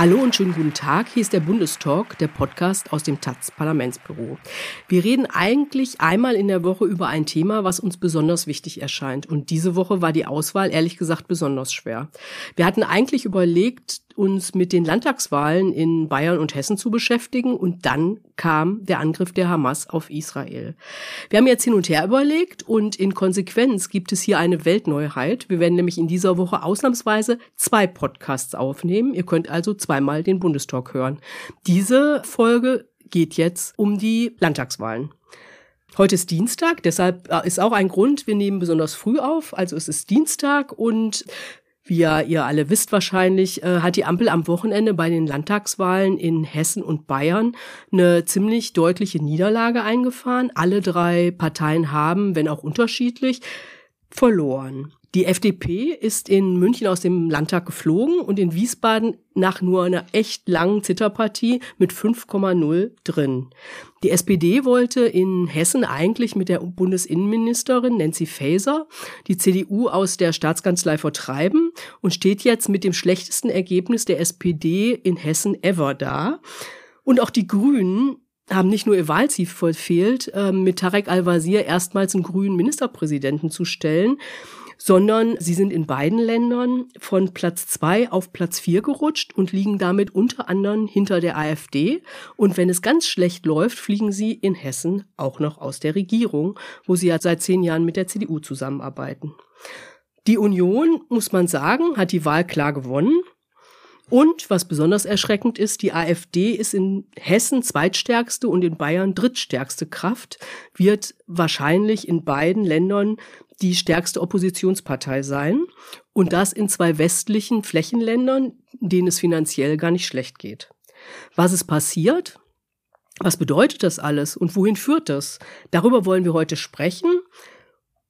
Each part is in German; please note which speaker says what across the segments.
Speaker 1: Hallo und schönen guten Tag. Hier ist der Bundestalk, der Podcast aus dem Taz Parlamentsbüro. Wir reden eigentlich einmal in der Woche über ein Thema, was uns besonders wichtig erscheint. Und diese Woche war die Auswahl ehrlich gesagt besonders schwer. Wir hatten eigentlich überlegt, uns mit den Landtagswahlen in Bayern und Hessen zu beschäftigen und dann kam der Angriff der Hamas auf Israel. Wir haben jetzt hin und her überlegt und in Konsequenz gibt es hier eine Weltneuheit. Wir werden nämlich in dieser Woche ausnahmsweise zwei Podcasts aufnehmen. Ihr könnt also zweimal den Bundestalk hören. Diese Folge geht jetzt um die Landtagswahlen. Heute ist Dienstag, deshalb äh, ist auch ein Grund, wir nehmen besonders früh auf, also es ist Dienstag und wie ja ihr alle wisst wahrscheinlich, äh, hat die Ampel am Wochenende bei den Landtagswahlen in Hessen und Bayern eine ziemlich deutliche Niederlage eingefahren. Alle drei Parteien haben, wenn auch unterschiedlich, verloren. Die FDP ist in München aus dem Landtag geflogen und in Wiesbaden nach nur einer echt langen Zitterpartie mit 5,0 drin. Die SPD wollte in Hessen eigentlich mit der Bundesinnenministerin Nancy Faeser die CDU aus der Staatskanzlei vertreiben und steht jetzt mit dem schlechtesten Ergebnis der SPD in Hessen ever da. Und auch die Grünen haben nicht nur ihr Wahlziel verfehlt, äh, mit Tarek Al-Wazir erstmals einen grünen Ministerpräsidenten zu stellen, sondern sie sind in beiden Ländern von Platz zwei auf Platz vier gerutscht und liegen damit unter anderem hinter der AfD. Und wenn es ganz schlecht läuft, fliegen sie in Hessen auch noch aus der Regierung, wo sie ja seit zehn Jahren mit der CDU zusammenarbeiten. Die Union, muss man sagen, hat die Wahl klar gewonnen. Und was besonders erschreckend ist, die AfD ist in Hessen zweitstärkste und in Bayern drittstärkste Kraft, wird wahrscheinlich in beiden Ländern die stärkste Oppositionspartei sein. Und das in zwei westlichen Flächenländern, denen es finanziell gar nicht schlecht geht. Was ist passiert? Was bedeutet das alles und wohin führt das? Darüber wollen wir heute sprechen.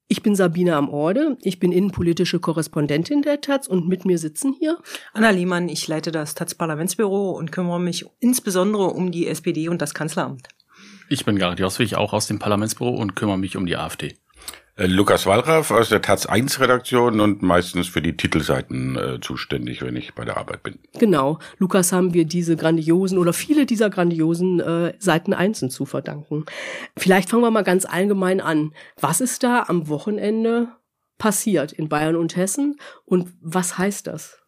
Speaker 1: Ich bin Sabine am Orde, ich bin innenpolitische Korrespondentin der Taz und mit mir sitzen hier
Speaker 2: Anna Liemann, ich leite das Taz Parlamentsbüro und kümmere mich insbesondere um die SPD und das Kanzleramt.
Speaker 3: Ich bin Gerhard Joswig, auch aus dem Parlamentsbüro und kümmere mich um die AfD.
Speaker 4: Äh, Lukas Wallraff aus der Taz 1 Redaktion und meistens für die Titelseiten äh, zuständig, wenn ich bei der Arbeit bin.
Speaker 1: Genau. Lukas haben wir diese grandiosen oder viele dieser grandiosen äh, Seiten 1 zu verdanken. Vielleicht fangen wir mal ganz allgemein an. Was ist da am Wochenende passiert in Bayern und Hessen und was heißt das?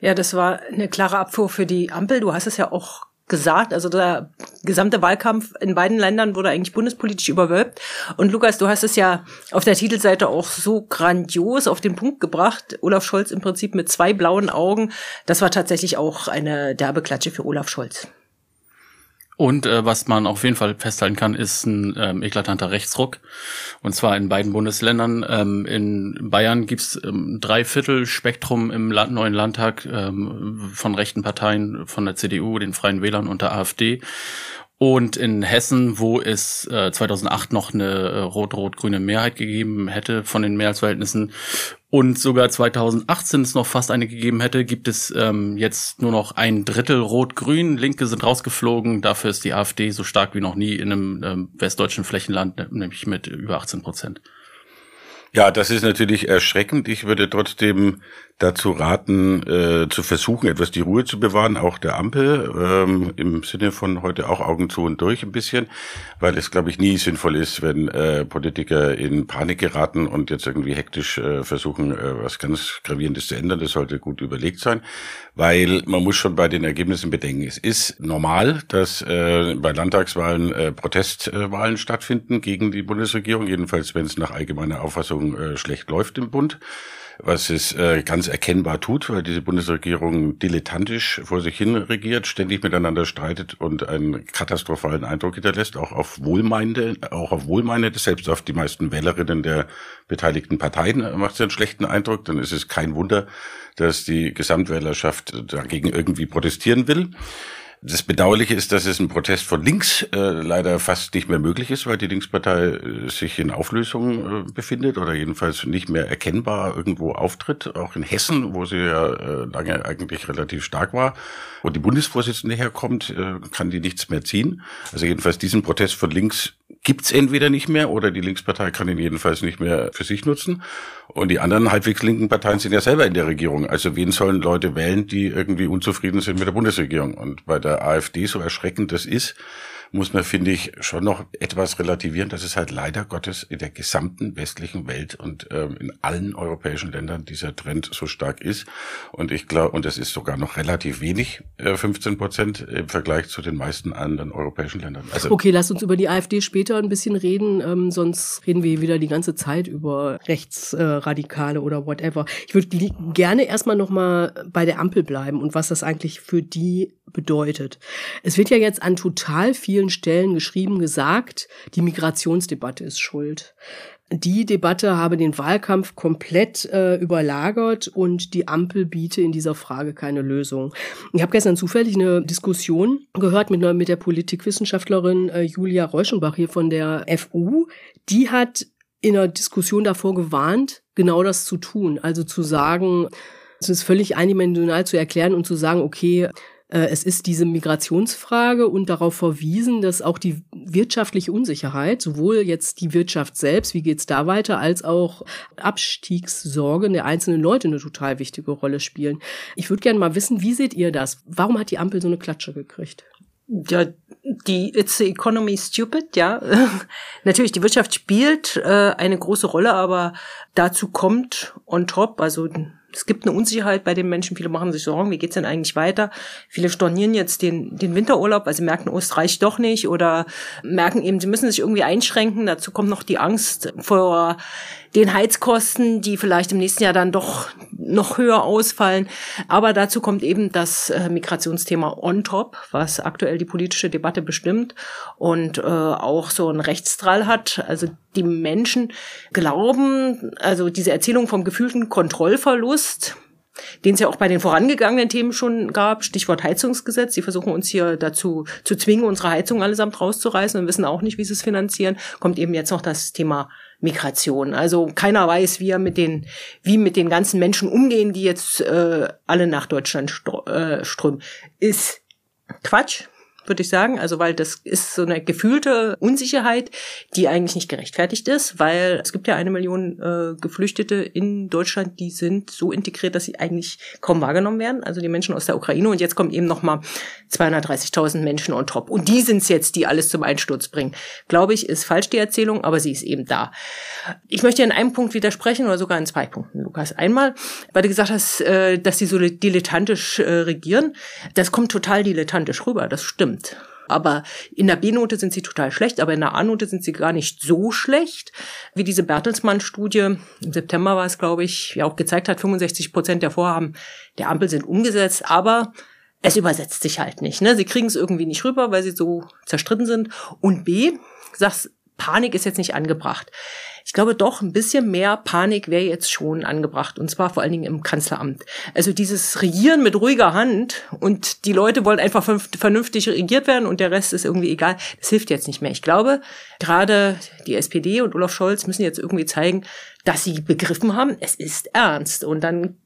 Speaker 2: Ja, das war eine klare Abfuhr für die Ampel. Du hast es ja auch gesagt. Also der gesamte Wahlkampf in beiden Ländern wurde eigentlich bundespolitisch überwölbt. Und Lukas, du hast es ja auf der Titelseite auch so grandios auf den Punkt gebracht. Olaf Scholz im Prinzip mit zwei blauen Augen. Das war tatsächlich auch eine derbe Klatsche für Olaf Scholz.
Speaker 3: Und äh, was man auf jeden Fall festhalten kann, ist ein ähm, eklatanter Rechtsruck. Und zwar in beiden Bundesländern. Ähm, in Bayern gibt's ähm, drei Viertel Spektrum im Land, neuen Landtag ähm, von rechten Parteien, von der CDU, den Freien Wählern und der AfD. Und in Hessen, wo es äh, 2008 noch eine äh, rot-rot-grüne Mehrheit gegeben hätte von den Mehrheitsverhältnissen und sogar 2018 es noch fast eine gegeben hätte, gibt es ähm, jetzt nur noch ein Drittel rot-grün. Linke sind rausgeflogen. Dafür ist die AfD so stark wie noch nie in einem ähm, westdeutschen Flächenland, nämlich mit über 18 Prozent.
Speaker 4: Ja, das ist natürlich erschreckend. Ich würde trotzdem dazu raten, äh, zu versuchen, etwas die Ruhe zu bewahren, auch der Ampel, ähm, im Sinne von heute auch Augen zu und durch ein bisschen, weil es, glaube ich, nie sinnvoll ist, wenn äh, Politiker in Panik geraten und jetzt irgendwie hektisch äh, versuchen, äh, was ganz Gravierendes zu ändern. Das sollte gut überlegt sein, weil man muss schon bei den Ergebnissen bedenken, es ist normal, dass äh, bei Landtagswahlen äh, Protestwahlen stattfinden gegen die Bundesregierung, jedenfalls wenn es nach allgemeiner Auffassung äh, schlecht läuft im Bund was es äh, ganz erkennbar tut, weil diese Bundesregierung dilettantisch vor sich hin regiert, ständig miteinander streitet und einen katastrophalen Eindruck hinterlässt, auch auf Wohlmeinende, auch auf Wohlmeinende, selbst auf die meisten Wählerinnen der beteiligten Parteien macht es einen schlechten Eindruck. Dann ist es kein Wunder, dass die Gesamtwählerschaft dagegen irgendwie protestieren will. Das Bedauerliche ist, dass es ein Protest von links äh, leider fast nicht mehr möglich ist, weil die Linkspartei äh, sich in Auflösung äh, befindet oder jedenfalls nicht mehr erkennbar irgendwo auftritt. Auch in Hessen, wo sie ja äh, lange eigentlich relativ stark war, wo die Bundesvorsitzende herkommt, äh, kann die nichts mehr ziehen. Also jedenfalls diesen Protest von links gibt's entweder nicht mehr oder die Linkspartei kann ihn jedenfalls nicht mehr für sich nutzen. Und die anderen halbwegs linken Parteien sind ja selber in der Regierung. Also wen sollen Leute wählen, die irgendwie unzufrieden sind mit der Bundesregierung? Und bei der AfD, so erschreckend das ist, muss man, finde ich, schon noch etwas relativieren, dass es halt leider Gottes in der gesamten westlichen Welt und ähm, in allen europäischen Ländern dieser Trend so stark ist. Und ich glaube, und es ist sogar noch relativ wenig, äh, 15 Prozent im Vergleich zu den meisten anderen europäischen Ländern.
Speaker 1: Also okay, lass uns über die AfD später ein bisschen reden, ähm, sonst reden wir wieder die ganze Zeit über Rechtsradikale äh, oder whatever. Ich würde gerne erstmal nochmal bei der Ampel bleiben und was das eigentlich für die bedeutet. Es wird ja jetzt an total vielen Stellen geschrieben, gesagt, die Migrationsdebatte ist schuld. Die Debatte habe den Wahlkampf komplett äh, überlagert und die Ampel biete in dieser Frage keine Lösung. Ich habe gestern zufällig eine Diskussion gehört mit, mit der Politikwissenschaftlerin äh, Julia Reuschenbach hier von der FU. Die hat in einer Diskussion davor gewarnt, genau das zu tun. Also zu sagen, es ist völlig eindimensional zu erklären und zu sagen, okay, es ist diese Migrationsfrage und darauf verwiesen, dass auch die wirtschaftliche Unsicherheit, sowohl jetzt die Wirtschaft selbst, wie geht's da weiter, als auch Abstiegssorgen der einzelnen Leute eine total wichtige Rolle spielen. Ich würde gerne mal wissen, wie seht ihr das? Warum hat die Ampel so eine Klatsche gekriegt?
Speaker 2: Ja, die It's the Economy Stupid, ja. Natürlich, die Wirtschaft spielt äh, eine große Rolle, aber dazu kommt on top, also es gibt eine Unsicherheit bei den Menschen. Viele machen sich Sorgen, wie geht's denn eigentlich weiter? Viele stornieren jetzt den, den Winterurlaub, weil sie merken, oh, es reicht doch nicht oder merken eben, sie müssen sich irgendwie einschränken. Dazu kommt noch die Angst vor den Heizkosten, die vielleicht im nächsten Jahr dann doch noch höher ausfallen. Aber dazu kommt eben das äh, Migrationsthema on top, was aktuell die politische Debatte bestimmt und äh, auch so einen Rechtsdrall hat. Also die Menschen glauben, also diese Erzählung vom gefühlten Kontrollverlust, den es ja auch bei den vorangegangenen Themen schon gab, Stichwort Heizungsgesetz. Sie versuchen uns hier dazu zu zwingen, unsere Heizung allesamt rauszureißen und wissen auch nicht, wie sie es finanzieren. Kommt eben jetzt noch das Thema Migration. Also keiner weiß, wie er mit den, wie mit den ganzen Menschen umgehen, die jetzt äh, alle nach Deutschland äh, strömen. Ist Quatsch würde ich sagen. Also weil das ist so eine gefühlte Unsicherheit, die eigentlich nicht gerechtfertigt ist, weil es gibt ja eine Million äh, Geflüchtete in Deutschland, die sind so integriert, dass sie eigentlich kaum wahrgenommen werden. Also die Menschen aus der Ukraine und jetzt kommen eben noch mal 230.000 Menschen on top. Und die sind es jetzt, die alles zum Einsturz bringen. Glaube ich, ist falsch die Erzählung, aber sie ist eben da. Ich möchte in einem Punkt widersprechen oder sogar in zwei Punkten, Lukas. Einmal, weil du gesagt hast, äh, dass sie so dilettantisch äh, regieren. Das kommt total dilettantisch rüber, das stimmt. Aber in der B-Note sind sie total schlecht, aber in der A-Note sind sie gar nicht so schlecht, wie diese Bertelsmann-Studie im September war es, glaube ich, ja auch gezeigt hat, 65 Prozent der Vorhaben der Ampel sind umgesetzt, aber es übersetzt sich halt nicht. Ne? Sie kriegen es irgendwie nicht rüber, weil sie so zerstritten sind. Und B, sagst, Panik ist jetzt nicht angebracht. Ich glaube doch, ein bisschen mehr Panik wäre jetzt schon angebracht und zwar vor allen Dingen im Kanzleramt. Also dieses Regieren mit ruhiger Hand und die Leute wollen einfach vernünftig regiert werden und der Rest ist irgendwie egal, das hilft jetzt nicht mehr. Ich glaube, gerade die SPD und Olaf Scholz müssen jetzt irgendwie zeigen, dass sie begriffen haben, es ist ernst und dann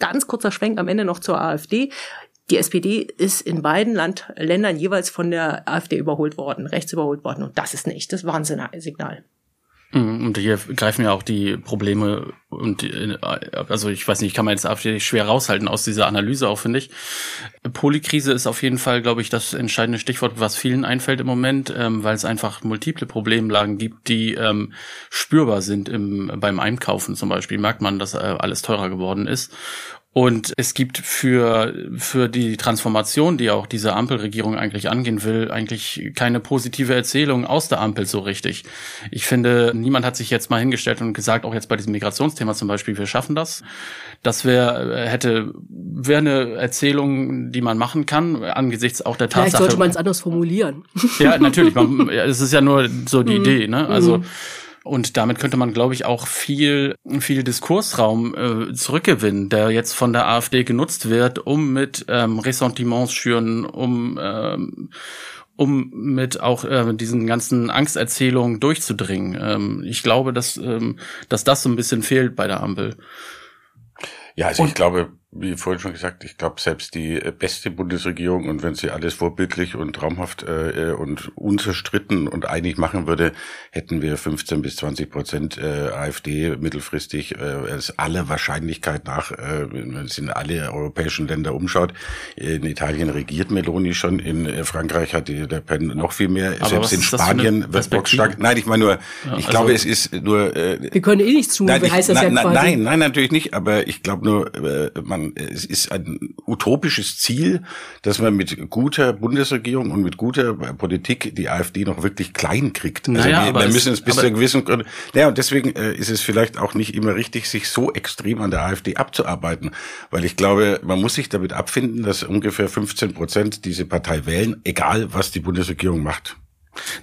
Speaker 2: ganz kurzer Schwenk am Ende noch zur AfD. Die SPD ist in beiden Land Ländern jeweils von der AfD überholt worden, rechts überholt worden. Und das ist ein echtes Warnsignal.
Speaker 3: Mhm, und hier greifen ja auch die Probleme und also ich weiß nicht, kann man jetzt AfD schwer raushalten aus dieser Analyse auch, finde ich. Polykrise ist auf jeden Fall, glaube ich, das entscheidende Stichwort, was vielen einfällt im Moment, ähm, weil es einfach multiple Problemlagen gibt, die ähm, spürbar sind im, beim Einkaufen zum Beispiel. Merkt man, dass äh, alles teurer geworden ist. Und es gibt für, für die Transformation, die auch diese Ampelregierung eigentlich angehen will, eigentlich keine positive Erzählung aus der Ampel so richtig. Ich finde, niemand hat sich jetzt mal hingestellt und gesagt, auch jetzt bei diesem Migrationsthema zum Beispiel, wir schaffen das. Das wäre, hätte, wäre eine Erzählung, die man machen kann, angesichts auch der Tatsache.
Speaker 1: Vielleicht sollte man es anders formulieren.
Speaker 3: Ja, natürlich. Man, es ist ja nur so die mhm. Idee, ne? Also, mhm Und damit könnte man, glaube ich, auch viel, viel Diskursraum äh, zurückgewinnen, der jetzt von der AfD genutzt wird, um mit ähm, Ressentiments schüren, um ähm, um mit auch äh, diesen ganzen Angsterzählungen durchzudringen. Ähm, ich glaube, dass, ähm, dass das so ein bisschen fehlt bei der Ampel.
Speaker 4: Ja, also Und ich glaube, wie vorhin schon gesagt, ich glaube, selbst die äh, beste Bundesregierung und wenn sie alles vorbildlich und traumhaft äh, äh, und unzerstritten und einig machen würde, hätten wir 15 bis 20 Prozent äh, AfD mittelfristig. Äh, es aller Wahrscheinlichkeit nach, äh, wenn man sich in alle europäischen Länder umschaut. In Italien regiert Meloni schon, in äh, Frankreich hat die, der Pen noch viel mehr.
Speaker 3: Aber
Speaker 4: selbst in Spanien wird Vox stark. Nein, ich meine nur, ja, ich also glaube, es ist nur.
Speaker 1: Äh, wir können eh nicht zu,
Speaker 4: nein,
Speaker 1: wie heißt das
Speaker 4: nein,
Speaker 1: ja
Speaker 4: quasi? Nein, nein, natürlich nicht. Aber ich glaube nur, äh, man man, es ist ein utopisches Ziel, dass man mit guter Bundesregierung und mit guter Politik die AfD noch wirklich klein kriegt. Also naja, wir, wir müssen es bis zu einem gewissen Grund, naja, und deswegen äh, ist es vielleicht auch nicht immer richtig, sich so extrem an der AfD abzuarbeiten, weil ich glaube, man muss sich damit abfinden, dass ungefähr 15 Prozent diese Partei wählen, egal was die Bundesregierung macht.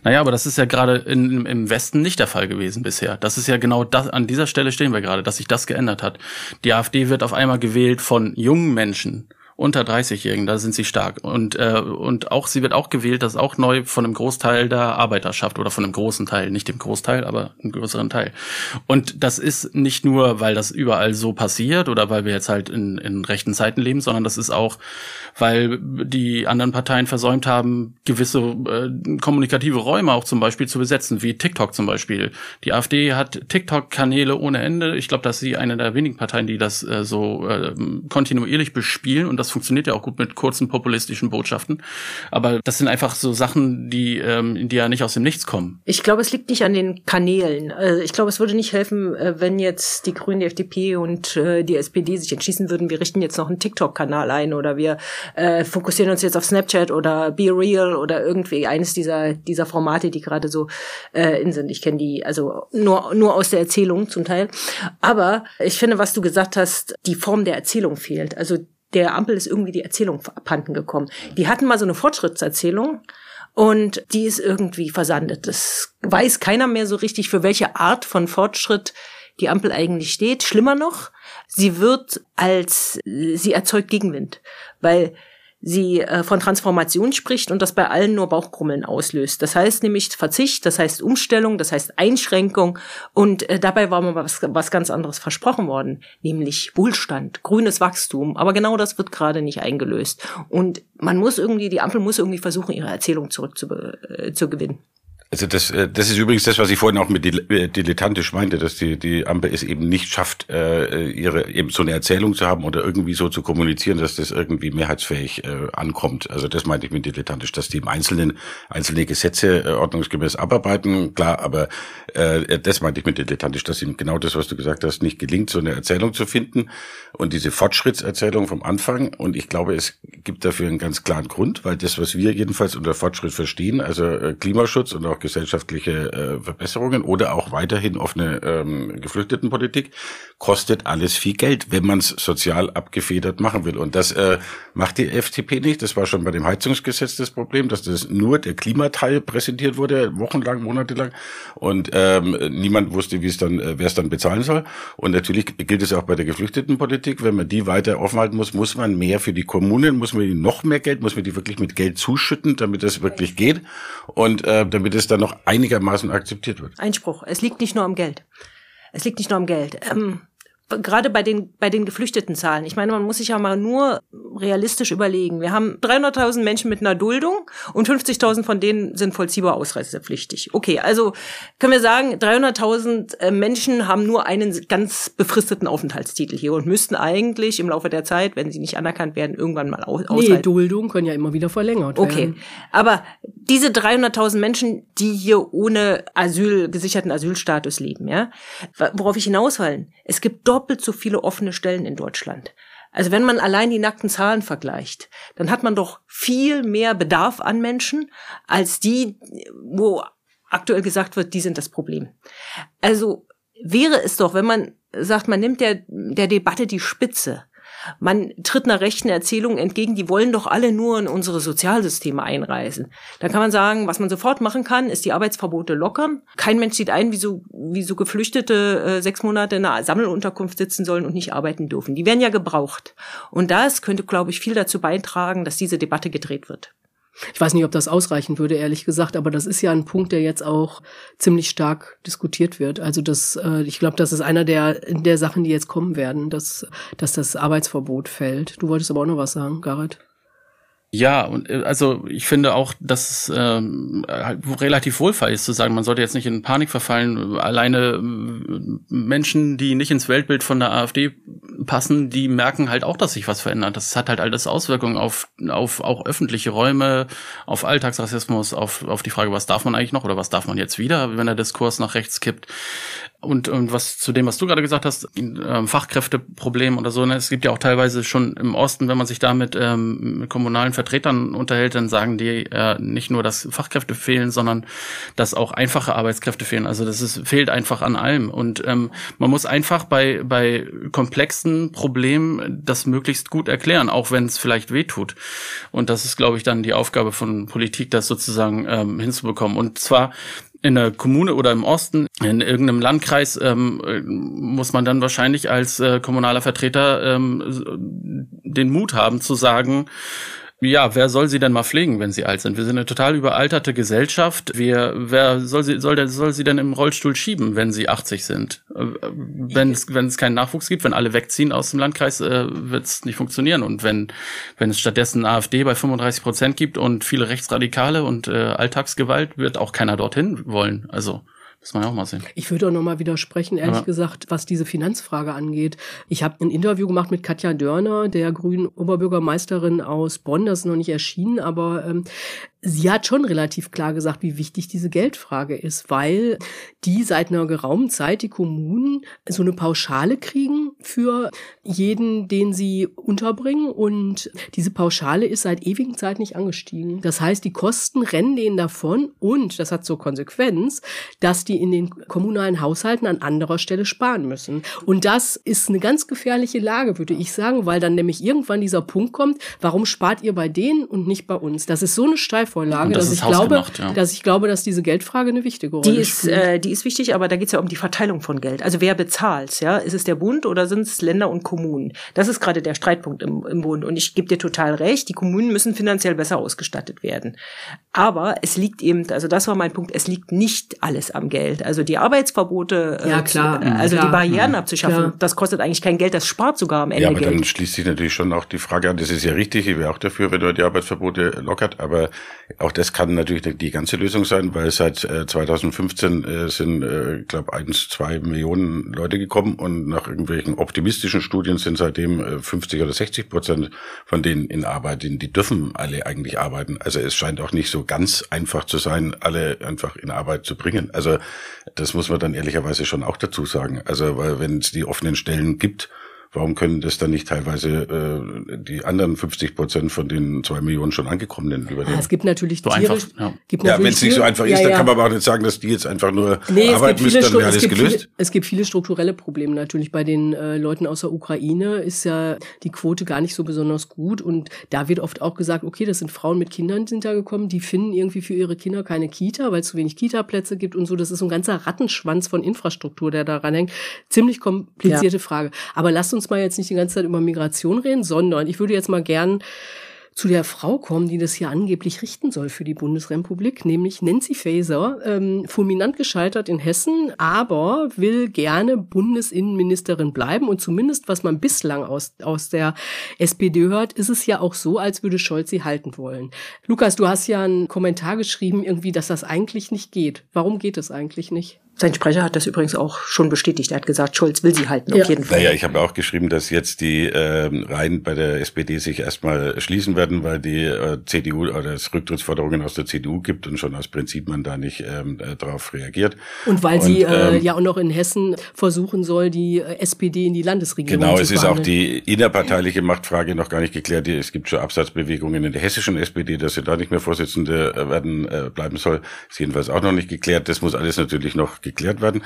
Speaker 3: Naja, aber das ist ja gerade im Westen nicht der Fall gewesen bisher. Das ist ja genau das, an dieser Stelle stehen wir gerade, dass sich das geändert hat. Die AfD wird auf einmal gewählt von jungen Menschen unter 30-Jährigen, da sind sie stark. Und, äh, und auch sie wird auch gewählt, das ist auch neu von einem Großteil der Arbeiterschaft oder von einem großen Teil, nicht dem Großteil, aber einem größeren Teil. Und das ist nicht nur, weil das überall so passiert oder weil wir jetzt halt in, in rechten Zeiten leben, sondern das ist auch, weil die anderen Parteien versäumt haben, gewisse äh, kommunikative Räume auch zum Beispiel zu besetzen, wie TikTok zum Beispiel. Die AfD hat TikTok-Kanäle ohne Ende. Ich glaube, dass sie eine der wenigen Parteien, die das äh, so äh, kontinuierlich bespielen und das funktioniert ja auch gut mit kurzen populistischen Botschaften. Aber das sind einfach so Sachen, die, ähm, die ja nicht aus dem Nichts kommen.
Speaker 2: Ich glaube, es liegt nicht an den Kanälen. Äh, ich glaube, es würde nicht helfen, äh, wenn jetzt die Grünen, die FDP und äh, die SPD sich entschließen würden, wir richten jetzt noch einen TikTok-Kanal ein oder wir äh, fokussieren uns jetzt auf Snapchat oder Be Real oder irgendwie eines dieser, dieser Formate, die gerade so äh, in sind. Ich kenne die also nur, nur aus der Erzählung zum Teil. Aber ich finde, was du gesagt hast, die Form der Erzählung fehlt. Also der Ampel ist irgendwie die Erzählung abhanden gekommen. Die hatten mal so eine Fortschrittserzählung und die ist irgendwie versandet. Das weiß keiner mehr so richtig, für welche Art von Fortschritt die Ampel eigentlich steht. Schlimmer noch, sie wird als, sie erzeugt Gegenwind, weil sie äh, von Transformation spricht und das bei allen nur Bauchkrummeln auslöst. Das heißt nämlich Verzicht, das heißt Umstellung, das heißt Einschränkung und äh, dabei war mal was, was ganz anderes versprochen worden, nämlich Wohlstand, grünes Wachstum. Aber genau das wird gerade nicht eingelöst und man muss irgendwie, die Ampel muss irgendwie versuchen, ihre Erzählung zurückzugewinnen. Zu, äh,
Speaker 4: also das, äh, das ist übrigens das, was ich vorhin auch mit äh, dilettantisch meinte, dass die, die Ampel es eben nicht schafft, äh, ihre eben so eine Erzählung zu haben oder irgendwie so zu kommunizieren, dass das irgendwie mehrheitsfähig äh, ankommt. Also das meinte ich mit dilettantisch, dass die im Einzelnen einzelne Gesetze äh, ordnungsgemäß abarbeiten, klar, aber äh, das meinte ich mit dilettantisch, dass ihm genau das, was du gesagt hast, nicht gelingt, so eine Erzählung zu finden und diese Fortschrittserzählung vom Anfang. Und ich glaube, es gibt dafür einen ganz klaren Grund, weil das, was wir jedenfalls unter Fortschritt verstehen, also äh, Klimaschutz und auch gesellschaftliche äh, Verbesserungen oder auch weiterhin offene ähm, Geflüchtetenpolitik, kostet alles viel Geld, wenn man es sozial abgefedert machen will. Und das äh, macht die FDP nicht. Das war schon bei dem Heizungsgesetz das Problem, dass das nur der Klimateil präsentiert wurde, wochenlang, monatelang. Und ähm, niemand wusste, wie es dann, äh, wer es dann bezahlen soll. Und natürlich gilt es auch bei der Geflüchtetenpolitik. Wenn man die weiter offen halten muss, muss man mehr für die Kommunen, muss man die noch mehr Geld, muss man die wirklich mit Geld zuschütten, damit das wirklich geht. Und äh, damit es dann noch einigermaßen akzeptiert wird.
Speaker 2: Einspruch. Es liegt nicht nur am Geld. Es liegt nicht nur am Geld. Ähm, gerade bei den, bei den geflüchteten Zahlen. Ich meine, man muss sich ja mal nur realistisch überlegen. Wir haben 300.000 Menschen mit einer Duldung und 50.000 von denen sind vollziehbar ausreisepflichtig. Okay, also können wir sagen, 300.000 äh, Menschen haben nur einen ganz befristeten Aufenthaltstitel hier und müssten eigentlich im Laufe der Zeit, wenn sie nicht anerkannt werden, irgendwann mal aus
Speaker 1: Nee, Duldung können ja immer wieder verlängert
Speaker 2: werden. Okay, aber diese 300.000 Menschen, die hier ohne Asyl, gesicherten Asylstatus leben, ja, worauf ich hinausfallen, es gibt doppelt so viele offene Stellen in Deutschland. Also wenn man allein die nackten Zahlen vergleicht, dann hat man doch viel mehr Bedarf an Menschen als die, wo aktuell gesagt wird, die sind das Problem. Also wäre es doch, wenn man sagt, man nimmt der, der Debatte die Spitze man tritt einer rechten Erzählung entgegen, die wollen doch alle nur in unsere Sozialsysteme einreisen. Da kann man sagen, was man sofort machen kann, ist die Arbeitsverbote lockern. Kein Mensch sieht ein, wieso, wieso Geflüchtete äh, sechs Monate in einer Sammelunterkunft sitzen sollen und nicht arbeiten dürfen. Die werden ja gebraucht. Und das könnte, glaube ich, viel dazu beitragen, dass diese Debatte gedreht wird.
Speaker 1: Ich weiß nicht, ob das ausreichen würde, ehrlich gesagt, aber das ist ja ein Punkt, der jetzt auch ziemlich stark diskutiert wird. Also das, äh, ich glaube, das ist einer der, der Sachen, die jetzt kommen werden, dass, dass das Arbeitsverbot fällt. Du wolltest aber auch noch was sagen, Garrett.
Speaker 3: Ja, und äh, also ich finde auch, dass es ähm, halt relativ wohlfeil ist zu sagen, man sollte jetzt nicht in Panik verfallen. Alleine äh, Menschen, die nicht ins Weltbild von der AfD passen, die merken halt auch, dass sich was verändert. Das hat halt alles Auswirkungen auf, auf auch öffentliche Räume, auf Alltagsrassismus, auf, auf die Frage, was darf man eigentlich noch oder was darf man jetzt wieder, wenn der Diskurs nach rechts kippt. Und, und was zu dem, was du gerade gesagt hast, äh, Fachkräfteproblem oder so, ne? es gibt ja auch teilweise schon im Osten, wenn man sich da mit, ähm, mit kommunalen Vertretern unterhält, dann sagen die äh, nicht nur, dass Fachkräfte fehlen, sondern dass auch einfache Arbeitskräfte fehlen. Also das ist, fehlt einfach an allem. Und ähm, man muss einfach bei, bei komplexen Problemen das möglichst gut erklären, auch wenn es vielleicht wehtut. Und das ist, glaube ich, dann die Aufgabe von Politik, das sozusagen ähm, hinzubekommen. Und zwar in der Kommune oder im Osten, in irgendeinem Landkreis, ähm, muss man dann wahrscheinlich als äh, kommunaler Vertreter ähm, den Mut haben zu sagen, ja, wer soll sie denn mal pflegen, wenn sie alt sind? Wir sind eine total überalterte Gesellschaft. Wir, wer soll sie, soll, der, soll sie denn im Rollstuhl schieben, wenn sie 80 sind? Äh, wenn es, wenn es keinen Nachwuchs gibt, wenn alle wegziehen aus dem Landkreis, äh, wird es nicht funktionieren. Und wenn, wenn es stattdessen AfD bei 35 Prozent gibt und viele Rechtsradikale und äh, Alltagsgewalt, wird auch keiner dorthin wollen. Also muss man ja auch mal sehen.
Speaker 1: Ich würde auch noch mal widersprechen, ehrlich ja. gesagt, was diese Finanzfrage angeht. Ich habe ein Interview gemacht mit Katja Dörner, der grünen Oberbürgermeisterin aus Bonn. Das ist noch nicht erschienen, aber ähm, sie hat schon relativ klar gesagt, wie wichtig diese Geldfrage ist, weil die seit einer geraumen Zeit die Kommunen so eine Pauschale kriegen für jeden, den sie unterbringen. Und diese Pauschale ist seit ewigen Zeit nicht angestiegen. Das heißt, die Kosten rennen denen davon und das hat zur Konsequenz, dass die in den kommunalen Haushalten an anderer Stelle sparen müssen. Und das ist eine ganz gefährliche Lage, würde ich sagen, weil dann nämlich irgendwann dieser Punkt kommt, warum spart ihr bei denen und nicht bei uns? Das ist so eine steif Steilvorlage, das dass ich glaube, ja. dass ich glaube, dass diese Geldfrage eine wichtige Rolle
Speaker 2: die ist, spielt. Äh, die ist wichtig, aber da geht es ja um die Verteilung von Geld. Also wer bezahlt, ja? Ist es der Bund oder sind es Länder und Kommunen? Das ist gerade der Streitpunkt im, im Bund. Und ich gebe dir total recht, die Kommunen müssen finanziell besser ausgestattet werden. Aber es liegt eben, also das war mein Punkt, es liegt nicht alles am Geld. Also die Arbeitsverbote,
Speaker 1: äh, ja, klar,
Speaker 2: zu, also klar, die Barrieren ja, abzuschaffen, klar. das kostet eigentlich kein Geld, das spart sogar am Ende
Speaker 4: Ja, aber
Speaker 2: Geld.
Speaker 4: dann schließt sich natürlich schon auch die Frage an, das ist ja richtig, ich wäre auch dafür, wenn man die Arbeitsverbote lockert, aber auch das kann natürlich nicht die ganze Lösung sein, weil seit äh, 2015 äh, sind, äh, ich glaube, eins, zwei Millionen Leute gekommen und nach irgendwelchen optimistischen Studien sind seitdem äh, 50 oder 60 Prozent von denen in Arbeit, die dürfen alle eigentlich arbeiten. Also es scheint auch nicht so ganz einfach zu sein, alle einfach in Arbeit zu bringen. Also das muss man dann ehrlicherweise schon auch dazu sagen. Also weil wenn es die offenen Stellen gibt, Warum können das dann nicht teilweise äh, die anderen 50 Prozent von den zwei Millionen schon angekommenen übernehmen?
Speaker 1: Ja, es gibt natürlich
Speaker 3: so
Speaker 1: Tiere,
Speaker 3: einfach, ja.
Speaker 1: gibt
Speaker 4: ja, wenn es nicht so einfach ist, ja, dann kann man aber auch nicht sagen, dass die jetzt einfach nur nee, arbeiten müssen, dann wäre alles
Speaker 1: es
Speaker 4: gelöst.
Speaker 1: Viele, es gibt viele strukturelle Probleme natürlich. Bei den äh, Leuten aus der Ukraine ist ja die Quote gar nicht so besonders gut und da wird oft auch gesagt, okay, das sind Frauen mit Kindern sind da gekommen, die finden irgendwie für ihre Kinder keine Kita, weil es zu wenig Kita-Plätze gibt und so. Das ist so ein ganzer Rattenschwanz von Infrastruktur, der daran hängt. Ziemlich komplizierte Frage. Aber lasst uns mal jetzt nicht die ganze Zeit über Migration reden, sondern ich würde jetzt mal gern zu der Frau kommen, die das hier angeblich richten soll für die Bundesrepublik, nämlich Nancy Faeser, ähm, fulminant gescheitert in Hessen, aber will gerne Bundesinnenministerin bleiben und zumindest, was man bislang aus, aus der SPD hört, ist es ja auch so, als würde Scholz sie halten wollen. Lukas, du hast ja einen Kommentar geschrieben, irgendwie, dass das eigentlich nicht geht. Warum geht es eigentlich nicht?
Speaker 2: Sein Sprecher hat das übrigens auch schon bestätigt. Er hat gesagt, Scholz will sie halten,
Speaker 1: ja.
Speaker 2: auf jeden Fall.
Speaker 4: Naja, ich habe auch geschrieben, dass jetzt die äh, Reihen bei der SPD sich erstmal schließen werden, weil die äh, CDU oder es Rücktrittsforderungen aus der CDU gibt und schon aus Prinzip man da nicht ähm, äh, darauf reagiert.
Speaker 1: Und weil und, sie äh, ähm, ja auch noch in Hessen versuchen soll, die äh, SPD in die Landesregierung
Speaker 4: genau,
Speaker 1: zu
Speaker 4: Genau, es ist auch die innerparteiliche Machtfrage noch gar nicht geklärt. Es gibt schon Absatzbewegungen in der hessischen SPD, dass sie da nicht mehr Vorsitzende äh, werden äh, bleiben soll. Ist jedenfalls auch noch nicht geklärt. Das muss alles natürlich noch geklärt werden.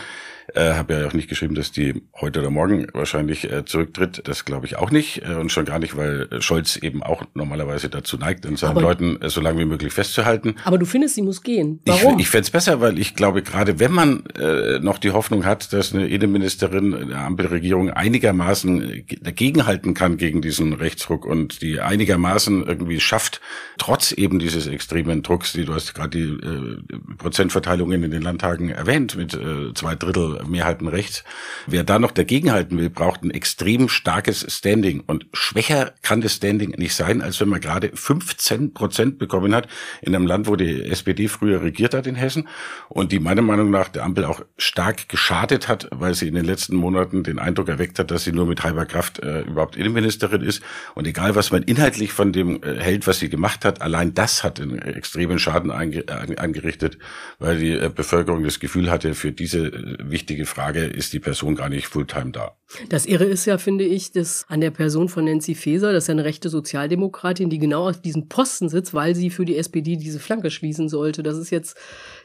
Speaker 4: Äh, habe ja auch nicht geschrieben, dass die heute oder morgen wahrscheinlich äh, zurücktritt. Das glaube ich auch nicht. Äh, und schon gar nicht, weil Scholz eben auch normalerweise dazu neigt, an seinen aber, Leuten äh, so lange wie möglich festzuhalten.
Speaker 1: Aber du findest, sie muss gehen.
Speaker 4: Warum? Ich, ich fände es besser, weil ich glaube, gerade wenn man äh, noch die Hoffnung hat, dass eine Innenministerin der Ampelregierung einigermaßen äh, dagegenhalten kann gegen diesen Rechtsruck und die einigermaßen irgendwie schafft, trotz eben dieses extremen Drucks, die du hast gerade die äh, Prozentverteilungen in den Landtagen erwähnt, mit äh, zwei Drittel Mehrheiten rechts. Wer da noch dagegenhalten will, braucht ein extrem starkes Standing. Und schwächer kann das Standing nicht sein, als wenn man gerade 15 Prozent bekommen hat in einem Land, wo die SPD früher regiert hat in Hessen und die meiner Meinung nach der Ampel auch stark geschadet hat, weil sie in den letzten Monaten den Eindruck erweckt hat, dass sie nur mit halber Kraft äh, überhaupt Innenministerin ist. Und egal, was man inhaltlich von dem äh, hält, was sie gemacht hat, allein das hat einen extremen Schaden angerichtet, weil die äh, Bevölkerung das Gefühl hatte, für diese äh, wichtige wichtige Frage, ist die Person gar nicht fulltime da?
Speaker 1: Das Irre ist ja, finde ich, dass an der Person von Nancy Faeser, das ist ja eine rechte Sozialdemokratin, die genau auf diesem Posten sitzt, weil sie für die SPD diese Flanke schließen sollte. Das ist jetzt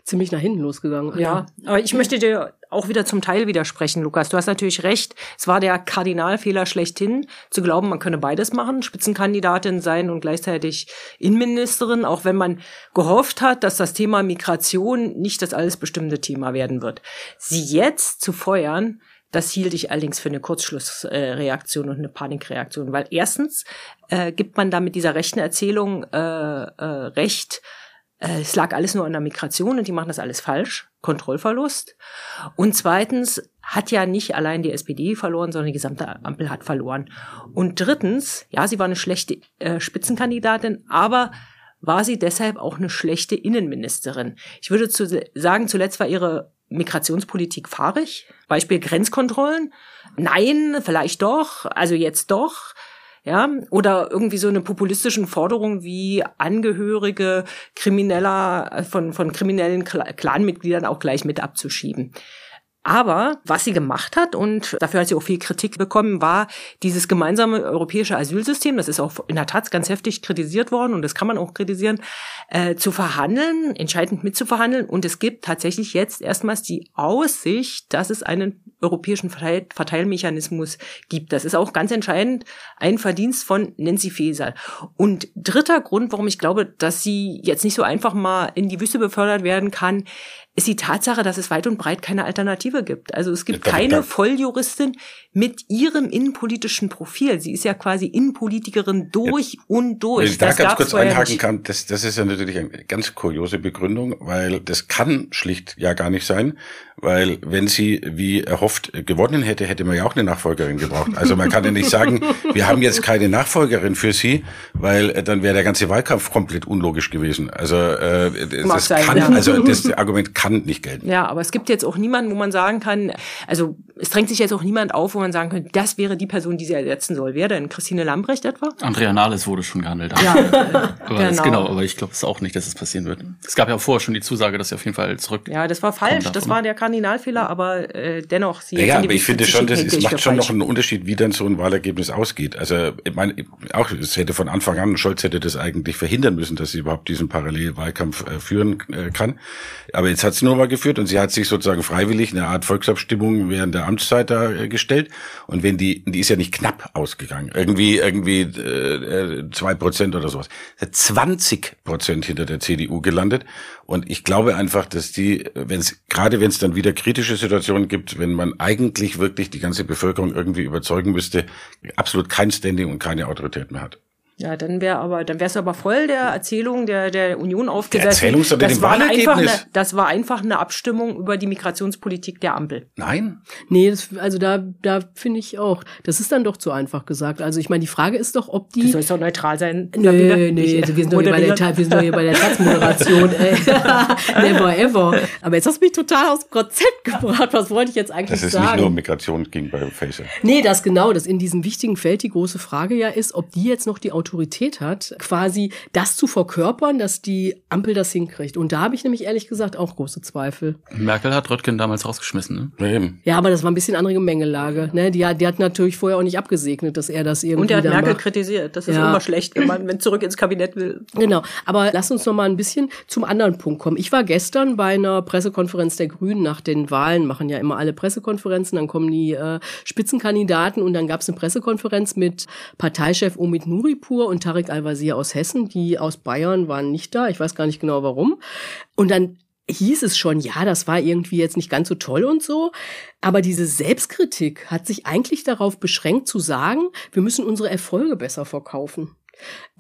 Speaker 1: ziemlich nach hinten losgegangen.
Speaker 2: Ja, aber ich möchte dir auch wieder zum Teil widersprechen, Lukas. Du hast natürlich recht. Es war der Kardinalfehler schlechthin, zu glauben, man könne beides machen, Spitzenkandidatin sein und gleichzeitig Innenministerin, auch wenn man gehofft hat, dass das Thema Migration nicht das alles bestimmte Thema werden wird. Sie jetzt zu feuern, das hielt ich allerdings für eine Kurzschlussreaktion und eine Panikreaktion, weil erstens äh, gibt man da mit dieser rechten Erzählung äh, äh, recht, äh, es lag alles nur an der Migration und die machen das alles falsch, Kontrollverlust. Und zweitens hat ja nicht allein die SPD verloren, sondern die gesamte Ampel hat verloren. Und drittens, ja, sie war eine schlechte äh, Spitzenkandidatin, aber war sie deshalb auch eine schlechte Innenministerin. Ich würde zu sagen, zuletzt war ihre Migrationspolitik fahrig. Beispiel Grenzkontrollen. Nein, vielleicht doch, also jetzt doch. Ja, oder irgendwie so eine populistischen Forderung wie Angehörige krimineller, von, von kriminellen Clanmitgliedern auch gleich mit abzuschieben. Aber was sie gemacht hat, und dafür hat sie auch viel Kritik bekommen, war dieses gemeinsame europäische Asylsystem, das ist auch in der Tat ganz heftig kritisiert worden und das kann man auch kritisieren, äh, zu verhandeln, entscheidend mitzuverhandeln. Und es gibt tatsächlich jetzt erstmals die Aussicht, dass es einen europäischen Verteil Verteilmechanismus gibt. Das ist auch ganz entscheidend ein Verdienst von Nancy Faeser. Und dritter Grund, warum ich glaube, dass sie jetzt nicht so einfach mal in die Wüste befördert werden kann, ist die Tatsache, dass es weit und breit keine Alternative gibt. Also es gibt keine Volljuristin mit ihrem innenpolitischen Profil. Sie ist ja quasi Innenpolitikerin durch ja. und durch.
Speaker 4: Wenn ich da das ganz kurz einhaken kann, das, das ist ja natürlich eine ganz kuriose Begründung, weil das kann schlicht ja gar nicht sein, weil wenn sie, wie erhofft, gewonnen hätte, hätte man ja auch eine Nachfolgerin gebraucht. Also man kann ja nicht sagen, wir haben jetzt keine Nachfolgerin für sie, weil äh, dann wäre der ganze Wahlkampf komplett unlogisch gewesen. Also äh, das sein, kann, ja. also das Argument kann nicht gelten.
Speaker 2: Ja, aber es gibt jetzt auch niemanden, wo man sagen kann, also es drängt sich jetzt auch niemand auf, wo man sagen könnte, das wäre die Person, die sie ersetzen soll. Wer denn? Christine Lambrecht etwa?
Speaker 3: Andrea Nahles wurde schon gehandelt. Ja, aber genau. Das, genau. Aber ich glaube es auch nicht, dass es passieren wird. Es gab ja vorher schon die Zusage, dass sie auf jeden Fall zurück.
Speaker 2: Ja, das war falsch. Das war der Kardinalfehler, aber äh, dennoch.
Speaker 4: Sie ja, ja aber ich finde schon, das es macht schon noch einen Unterschied, wie dann so ein Wahlergebnis ausgeht. Also ich meine, auch es hätte von Anfang an Scholz hätte das eigentlich verhindern müssen, dass sie überhaupt diesen Parallelwahlkampf äh, führen äh, kann. Aber jetzt hat sie nur mal geführt und sie hat sich sozusagen freiwillig eine Art Volksabstimmung während der Amtszeit da äh, gestellt. Und wenn die, die ist ja nicht knapp ausgegangen, irgendwie irgendwie äh, zwei Prozent oder sowas, 20 Prozent hinter der CDU gelandet. Und ich glaube einfach, dass die, wenn es gerade wenn es dann wieder kritische Situationen gibt, wenn man eigentlich wirklich die ganze Bevölkerung irgendwie überzeugen müsste, absolut kein Standing und keine Autorität mehr hat.
Speaker 2: Ja, dann wäre aber, dann wär's aber voll der Erzählung der, der Union aufgesetzt.
Speaker 4: Der Erzählungs- oder
Speaker 2: das, war einfach eine, das war einfach eine Abstimmung über die Migrationspolitik der Ampel.
Speaker 4: Nein?
Speaker 1: Nee, das, also da, da finde ich auch. Das ist dann doch zu einfach gesagt. Also ich meine, die Frage ist doch, ob die. Du
Speaker 2: sollst doch neutral sein.
Speaker 1: Nee, nee, also wir sind doch hier bei der, wir sind doch hier bei der Taz-Moderation. Never ever. Aber jetzt hast du mich total aus dem Konzept gebracht. Was wollte ich jetzt eigentlich sagen? Das
Speaker 4: ist
Speaker 1: sagen?
Speaker 4: nicht nur Migration ging bei Facer.
Speaker 1: Nee, das genau, dass in diesem wichtigen Feld die große Frage ja ist, ob die jetzt noch die Autorität hat, quasi das zu verkörpern, dass die Ampel das hinkriegt. Und da habe ich nämlich ehrlich gesagt auch große Zweifel.
Speaker 3: Merkel hat Röttgen damals rausgeschmissen.
Speaker 4: Ne? Ja, eben.
Speaker 1: ja, aber das war ein bisschen andere Gemengelage. Ne? Die, hat, die hat natürlich vorher auch nicht abgesegnet, dass er das irgendwie
Speaker 2: Und er hat Merkel
Speaker 1: macht.
Speaker 2: kritisiert. Das ist
Speaker 1: Ja.
Speaker 2: immer schlecht, wenn man wenn zurück ins Kabinett will.
Speaker 1: Genau, aber lass uns noch mal ein bisschen zum anderen Punkt kommen. Ich war gestern bei einer Pressekonferenz der Grünen nach den Wahlen, machen ja immer alle Pressekonferenzen, dann kommen die äh, Spitzenkandidaten und dann gab es eine Pressekonferenz mit Parteichef Omid Nuripur und Tarek Al-Wazir aus Hessen, die aus Bayern waren nicht da, ich weiß gar nicht genau warum. Und dann hieß es schon, ja, das war irgendwie jetzt nicht ganz so toll und so. Aber diese Selbstkritik hat sich eigentlich darauf beschränkt zu sagen, wir müssen unsere Erfolge besser verkaufen.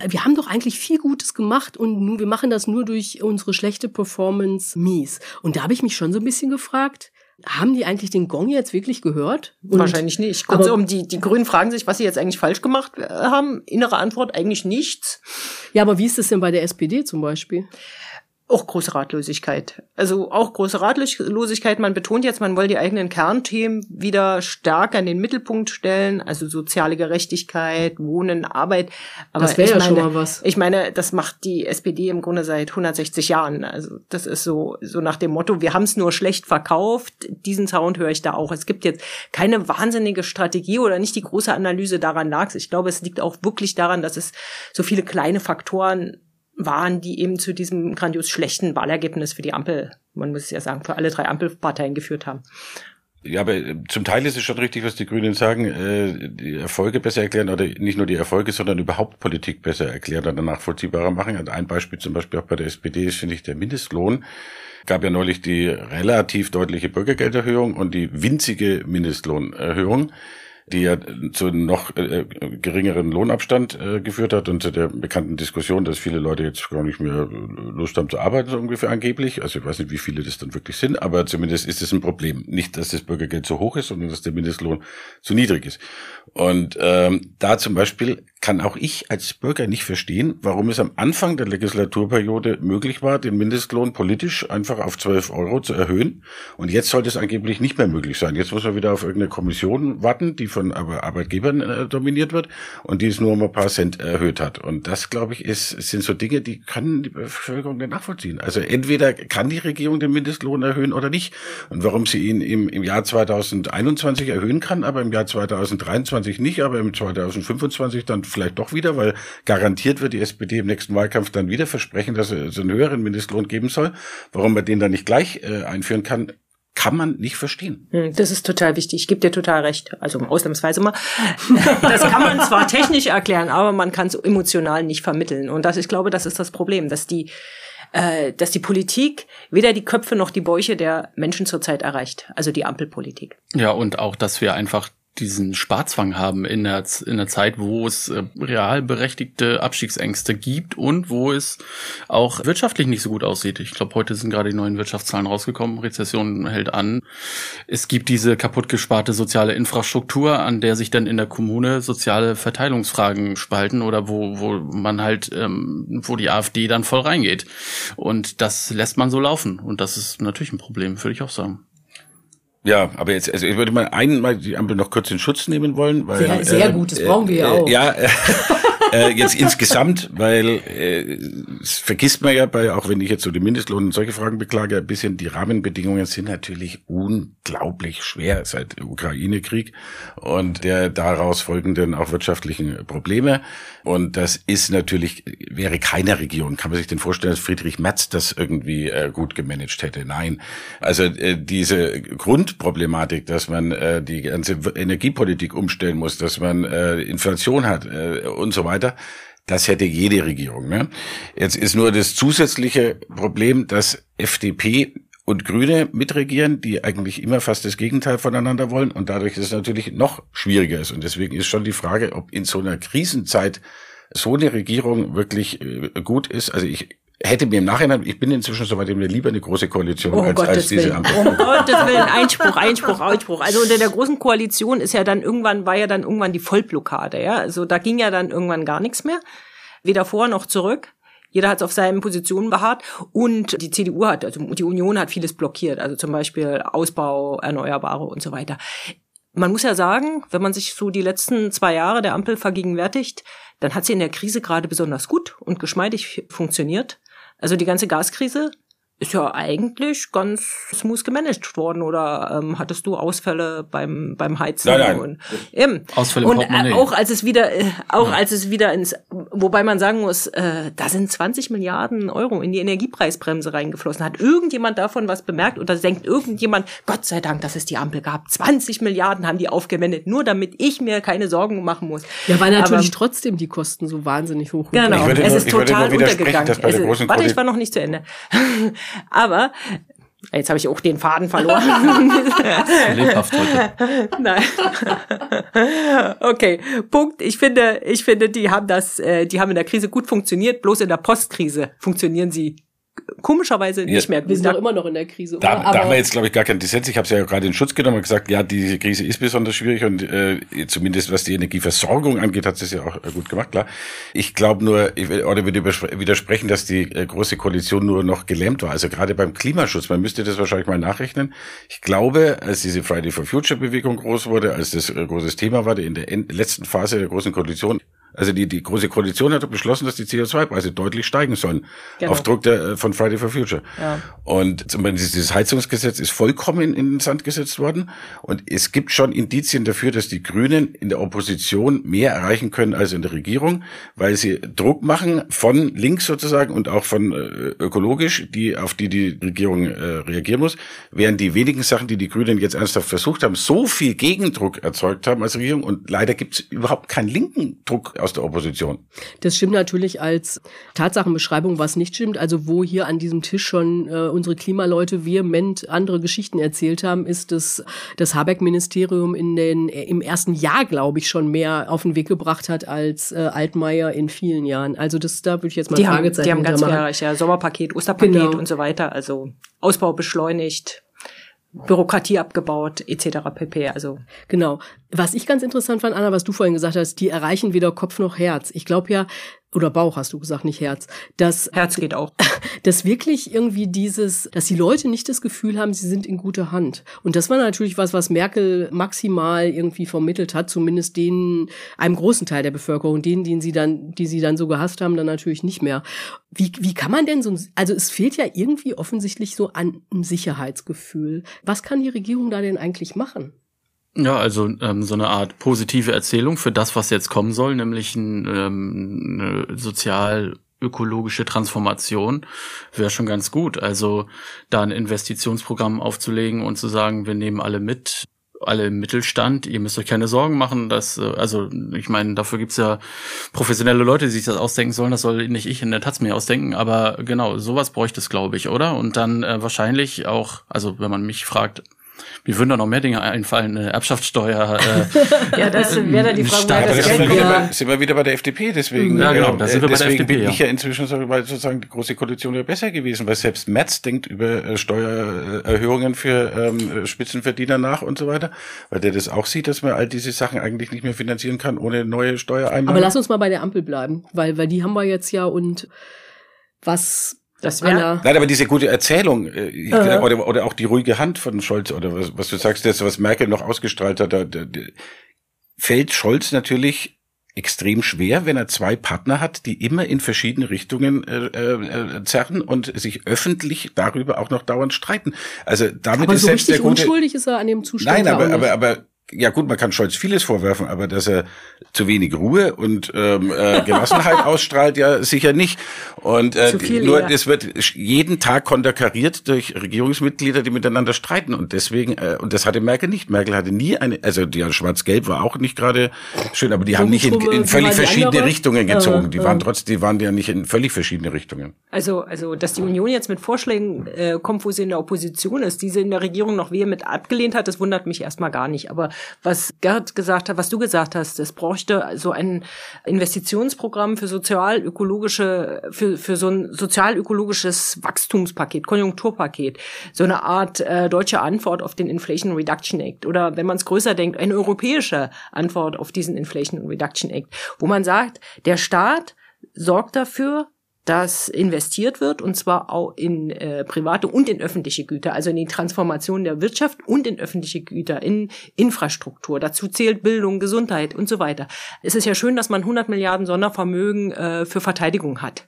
Speaker 1: Wir haben doch eigentlich viel Gutes gemacht und nun, wir machen das nur durch unsere schlechte Performance mies. Und da habe ich mich schon so ein bisschen gefragt, haben die eigentlich den Gong jetzt wirklich gehört? Und
Speaker 2: Wahrscheinlich nicht.
Speaker 1: aber-
Speaker 2: Kurzum, die, die Grünen fragen sich, was sie jetzt eigentlich falsch gemacht äh, haben. Innere Antwort, eigentlich nichts.
Speaker 1: Ja, aber wie ist das denn bei der SPD zum Beispiel?
Speaker 2: Auch große Ratlosigkeit. Also auch große Ratlosigkeit. Man betont jetzt, man will die eigenen Kernthemen wieder stärker in den Mittelpunkt stellen. Also soziale Gerechtigkeit, Wohnen, Arbeit. Aber
Speaker 1: Das wär
Speaker 2: ich
Speaker 1: ja schon
Speaker 2: meine-
Speaker 1: mal was.
Speaker 2: Ich meine, das macht die SPD im Grunde seit 160 Jahren. Also das ist so, so nach dem Motto, wir haben es nur schlecht verkauft. Diesen Sound höre ich da auch. Es gibt jetzt keine wahnsinnige Strategie oder nicht die große Analyse daran lag. Ich glaube, es liegt auch wirklich daran, dass es so viele kleine Faktoren waren, die eben zu diesem grandios schlechten Wahlergebnis für die Ampel, man muss es ja sagen, für alle drei Ampelparteien geführt haben.
Speaker 4: Ja, aber äh, zum Teil ist es schon richtig, was die Grünen sagen, äh, die Erfolge besser erklären oder nicht nur die Erfolge, sondern überhaupt Politik besser erklären oder nachvollziehbarer machen. Ein Beispiel zum Beispiel auch bei der SPD ist, finde ich, der Mindestlohn. Gab ja neulich die relativ deutliche Bürgergelderhöhung und die winzige Mindestlohnerhöhung die ja zu noch äh, geringeren Lohnabstand äh, geführt hat und zu der bekannten Diskussion, dass viele Leute jetzt gar nicht mehr äh, Lust haben zu arbeiten, so ungefähr angeblich. Also ich weiß nicht, wie viele das dann wirklich sind, aber zumindest ist es ein Problem. Nicht, dass das Bürgergeld zu hoch ist, sondern dass der Mindestlohn zu niedrig ist. Und ähm, da zum Beispiel kann auch ich als Bürger nicht verstehen, warum es am Anfang der Legislaturperiode möglich war, den Mindestlohn politisch einfach auf 12 Euro zu erhöhen. Und jetzt sollte es angeblich nicht mehr möglich sein. Jetzt muss man wieder auf irgendeine Kommission warten, die von Ar- Arbeitgebern äh, dominiert wird und die es nur um ein paar Cent erhöht hat. Und das, glaube ich, ist, sind so Dinge, die können die Bevölkerung nicht nachvollziehen. Also entweder kann die Regierung den Mindestlohn erhöhen oder nicht. Und warum sie ihn im, im Jahr 2021 erhöhen kann, aber im Jahr 2023 nicht, aber im 2025 dann vielleicht doch wieder, weil garantiert wird die SPD im nächsten Wahlkampf dann wieder versprechen, dass es einen höheren Mindestlohn geben soll. Warum man den dann nicht gleich äh, einführen kann, kann man nicht verstehen.
Speaker 2: Hm, Das ist total wichtig. Ich gebe dir total recht. Also ausnahmsweise mal. Das kann man zwar technisch erklären, aber man kann es emotional nicht vermitteln. Und das, ich glaube, das ist das Problem, dass die, äh, dass die Politik weder die Köpfe noch die Bäuche der Menschen zurzeit erreicht. Also die Ampelpolitik.
Speaker 3: Ja, und auch, dass wir einfach diesen Sparzwang haben in der, in der Zeit, wo es äh, real berechtigte Abstiegsängste gibt und wo es auch wirtschaftlich nicht so gut aussieht. Ich glaube, heute sind gerade die neuen Wirtschaftszahlen rausgekommen. Rezession hält an. Es gibt diese kaputtgesparte soziale Infrastruktur, an der sich dann in der Kommune soziale Verteilungsfragen spalten oder wo, wo man halt, ähm, wo die AfD dann voll reingeht. Und das lässt man so laufen. Und das ist natürlich ein Problem, würde ich auch sagen.
Speaker 4: Ja, aber jetzt, also ich würde mal einmal die Ampel noch kurz in Schutz nehmen wollen, weil
Speaker 1: Sehr- sehr gut, das brauchen wir ja auch.
Speaker 4: Ja, äh, jetzt insgesamt, weil äh, vergisst man ja bei, auch wenn ich jetzt so den Mindestlohn und solche Fragen beklage, ein bisschen die Rahmenbedingungen sind natürlich unglaublich schwer seit Ukraine-Krieg und der daraus folgenden auch wirtschaftlichen Probleme. Und das ist natürlich, wäre keine Regierung, kann man sich denn vorstellen, dass Friedrich Merz das irgendwie äh, gut gemanagt hätte? Nein. Also äh, diese Grundproblematik, dass man äh, die ganze Energiepolitik umstellen muss, dass man äh, Inflation hat äh, und so weiter, das hätte jede Regierung. Ne? Jetzt ist nur das zusätzliche Problem, dass FDP und Grüne mitregieren, die eigentlich immer fast das Gegenteil voneinander wollen und dadurch ist es natürlich noch schwieriger ist. Und deswegen ist schon die Frage, ob in so einer Krisenzeit so eine Regierung wirklich äh, gut ist. Also ich hätte mir im Nachhinein, ich bin inzwischen soweit, ich mir lieber eine große Koalition
Speaker 2: Oh,
Speaker 4: als, als
Speaker 2: Gottes
Speaker 4: diese
Speaker 2: Willen.
Speaker 4: Ampel.
Speaker 2: Um Gottes Willen. Einspruch, Einspruch, Einspruch. Also unter der großen Koalition ist ja dann irgendwann, war ja dann irgendwann die Vollblockade, ja. Also da ging ja dann irgendwann gar nichts mehr. Weder vor noch zurück. Jeder hat auf seinen Positionen beharrt und die CDU hat, also die Union hat vieles blockiert, also zum Beispiel Ausbau, Erneuerbare und so weiter. man muss ja sagen, wenn man sich so die letzten zwei Jahre der Ampel vergegenwärtigt, dann hat sie in der Krise gerade besonders gut und geschmeidig funktioniert. Also die ganze Gaskrise ist ja eigentlich ganz smooth gemanagt worden oder ähm, hattest du Ausfälle beim beim Heizen
Speaker 4: nein, nein.
Speaker 2: und eben
Speaker 3: Ausfälle
Speaker 2: und äh, auch als es wieder äh, auch ja. als es wieder ins wobei man sagen muss äh, da sind 20 Milliarden Euro in die Energiepreisbremse reingeflossen. Hat irgendjemand davon was bemerkt oder denkt irgendjemand Gott sei Dank dass es die Ampel gab? 20 Milliarden haben die aufgewendet nur damit ich mir keine Sorgen machen muss.
Speaker 1: Ja weil natürlich Aber, trotzdem die Kosten so wahnsinnig hoch
Speaker 2: genau es nur, ist total untergegangen. es ist, warte ich war noch nicht zu Ende. Aber Jetzt habe ich auch den Faden verloren. Lebhaft heute. Nein. Okay, Punkt. Ich finde, ich finde, die haben das, äh, die haben in der Krise gut funktioniert. Bloß in der Postkrise funktionieren sie komischerweise nicht mehr.
Speaker 1: Wir sind doch immer noch in der Krise.
Speaker 4: Da, da haben wir jetzt, glaube ich, gar keinen Dissens. Ich habe es ja gerade in Schutz genommen und gesagt, ja, diese Krise ist besonders schwierig und äh, zumindest was die Energieversorgung angeht, hat es ja auch äh, gut gemacht, klar. Ich glaube nur, ich, oder würde widersprechen, dass die äh, große Koalition nur noch gelähmt war. Also gerade beim Klimaschutz, man müsste das wahrscheinlich mal nachrechnen. Ich glaube, als diese Friday for Future Bewegung groß wurde, als das äh, großes Thema war, in der letzten Phase der großen Koalition, also die, die große Koalition hat beschlossen, dass die CO2-Preise deutlich steigen sollen. Genau. Auf Druck der, äh, von Friday for Future. Ja. Und zum Beispiel dieses Heizungsgesetz ist vollkommen in, in den Sand gesetzt worden. Und es gibt schon Indizien dafür, dass die Grünen in der Opposition mehr erreichen können als in der Regierung, weil sie Druck machen von links sozusagen und auch von äh, ökologisch, die, auf die die Regierung äh, reagieren muss. Während die wenigen Sachen, die die Grünen jetzt ernsthaft versucht haben, so viel Gegendruck erzeugt haben als Regierung. Und leider gibt es überhaupt keinen linken Druck aus der Opposition.
Speaker 1: Das stimmt natürlich als Tatsachenbeschreibung, was nicht stimmt. Also wo hier an diesem Tisch schon äh, unsere Klimaleute vehement andere Geschichten erzählt haben, ist dass das Habeck-Ministerium in den im ersten Jahr, glaube ich, schon mehr auf den Weg gebracht hat als äh, Altmaier in vielen Jahren. Also das da würde ich jetzt mal
Speaker 2: die Fragezeichen haben, Die haben ganz klar, ja Sommerpaket, Osterpaket genau. und so weiter. Also Ausbau beschleunigt. Bürokratie abgebaut, etc. pp. Also
Speaker 1: genau. Was ich ganz interessant fand, Anna, was du vorhin gesagt hast, die erreichen weder Kopf noch Herz. Ich glaube ja, oder Bauch hast du gesagt, nicht Herz. Dass,
Speaker 2: Herz geht auch.
Speaker 1: Dass wirklich irgendwie dieses, dass die Leute nicht das Gefühl haben, sie sind in guter Hand. Und das war natürlich was, was Merkel maximal irgendwie vermittelt hat, zumindest denen, einem großen Teil der Bevölkerung, denen, denen sie dann, die sie dann so gehasst haben, dann natürlich nicht mehr. Wie, wie kann man denn so, also es fehlt ja irgendwie offensichtlich so an einem Sicherheitsgefühl. Was kann die Regierung da denn eigentlich machen?
Speaker 3: Ja, also ähm, so eine Art positive Erzählung für das, was jetzt kommen soll, nämlich ein, ähm, eine sozial ökologische Transformation wäre schon ganz gut. Also da ein Investitionsprogramm aufzulegen und zu sagen, wir nehmen alle mit, alle im Mittelstand, ihr müsst euch keine Sorgen machen, dass, äh, also ich meine, dafür gibt's ja professionelle Leute, die sich das ausdenken sollen, das soll nicht ich in der Taz mir ausdenken, aber genau, sowas bräuchte es, glaube ich, oder? Und dann äh, wahrscheinlich auch, also wenn man mich fragt, mir würden da noch mehr Dinge einfallen, eine Erbschaftssteuer.
Speaker 2: Äh, ja, das wäre dann die Frage,
Speaker 4: Stark, das sind, wir wieder bei, sind wir wieder bei der FDP, deswegen,
Speaker 3: ja, genau, da sind wir bei der FDP,
Speaker 4: bin ja. ich ja inzwischen so, weil sozusagen die große Koalition wäre besser gewesen, weil selbst Metz denkt über äh, Steuererhöhungen für ähm, Spitzenverdiener nach und so weiter, weil der das auch sieht, dass man all diese Sachen eigentlich nicht mehr finanzieren kann ohne neue Steuereinnahmen.
Speaker 1: Aber lass uns mal bei der Ampel bleiben, weil, weil die haben wir jetzt ja und was
Speaker 4: das wäre. Nein, aber diese gute Erzählung äh, uh oder, oder auch die ruhige Hand von Scholz oder was, was du sagst, das, was Merkel noch ausgestrahlt hat, da, da, da, fällt Scholz natürlich extrem schwer, wenn er zwei Partner hat, die immer in verschiedene Richtungen äh, äh, zerren und sich öffentlich darüber auch noch dauernd streiten. Also damit
Speaker 1: aber
Speaker 4: ist
Speaker 1: so
Speaker 4: selbst
Speaker 1: richtig
Speaker 4: der gute,
Speaker 1: unschuldig ist er an dem Zustand.
Speaker 4: Nein, aber, aber, aber ja gut, man kann Scholz vieles vorwerfen, aber dass er zu wenig Ruhe und ähm, äh, Gelassenheit ausstrahlt, ja sicher nicht. Und äh, viel, nur es wird jeden Tag konterkariert durch Regierungsmitglieder, die miteinander streiten. Und deswegen, äh, und das hatte Merkel nicht. Merkel hatte nie eine, also die Schwarz-Gelb war auch nicht gerade schön, aber die haben nicht in, in völlig verschiedene andere? Richtungen gezogen. Die waren trotzdem, die waren ja nicht in völlig verschiedene Richtungen.
Speaker 2: Also, also, dass die Union jetzt mit Vorschlägen äh, kommt, wo sie in der Opposition ist, die sie in der Regierung noch vehement abgelehnt hat, das wundert mich erstmal gar nicht. Aber was Gerd gesagt hat, was du gesagt hast, es bräuchte so ein Investitionsprogramm für sozial-ökologische, für, für so ein sozial-ökologisches Wachstumspaket, Konjunkturpaket, so eine Art äh, deutsche Antwort auf den Inflation Reduction Act. Oder wenn man es größer denkt, eine europäische Antwort auf diesen Inflation Reduction Act, wo man sagt, der Staat sorgt dafür, dass investiert wird und zwar auch in äh, private und in öffentliche Güter, also in die Transformation der Wirtschaft und in öffentliche Güter, in Infrastruktur. Dazu zählt Bildung, Gesundheit und so weiter. Es ist ja schön, dass man 100 Milliarden Sondervermögen äh, für Verteidigung hat.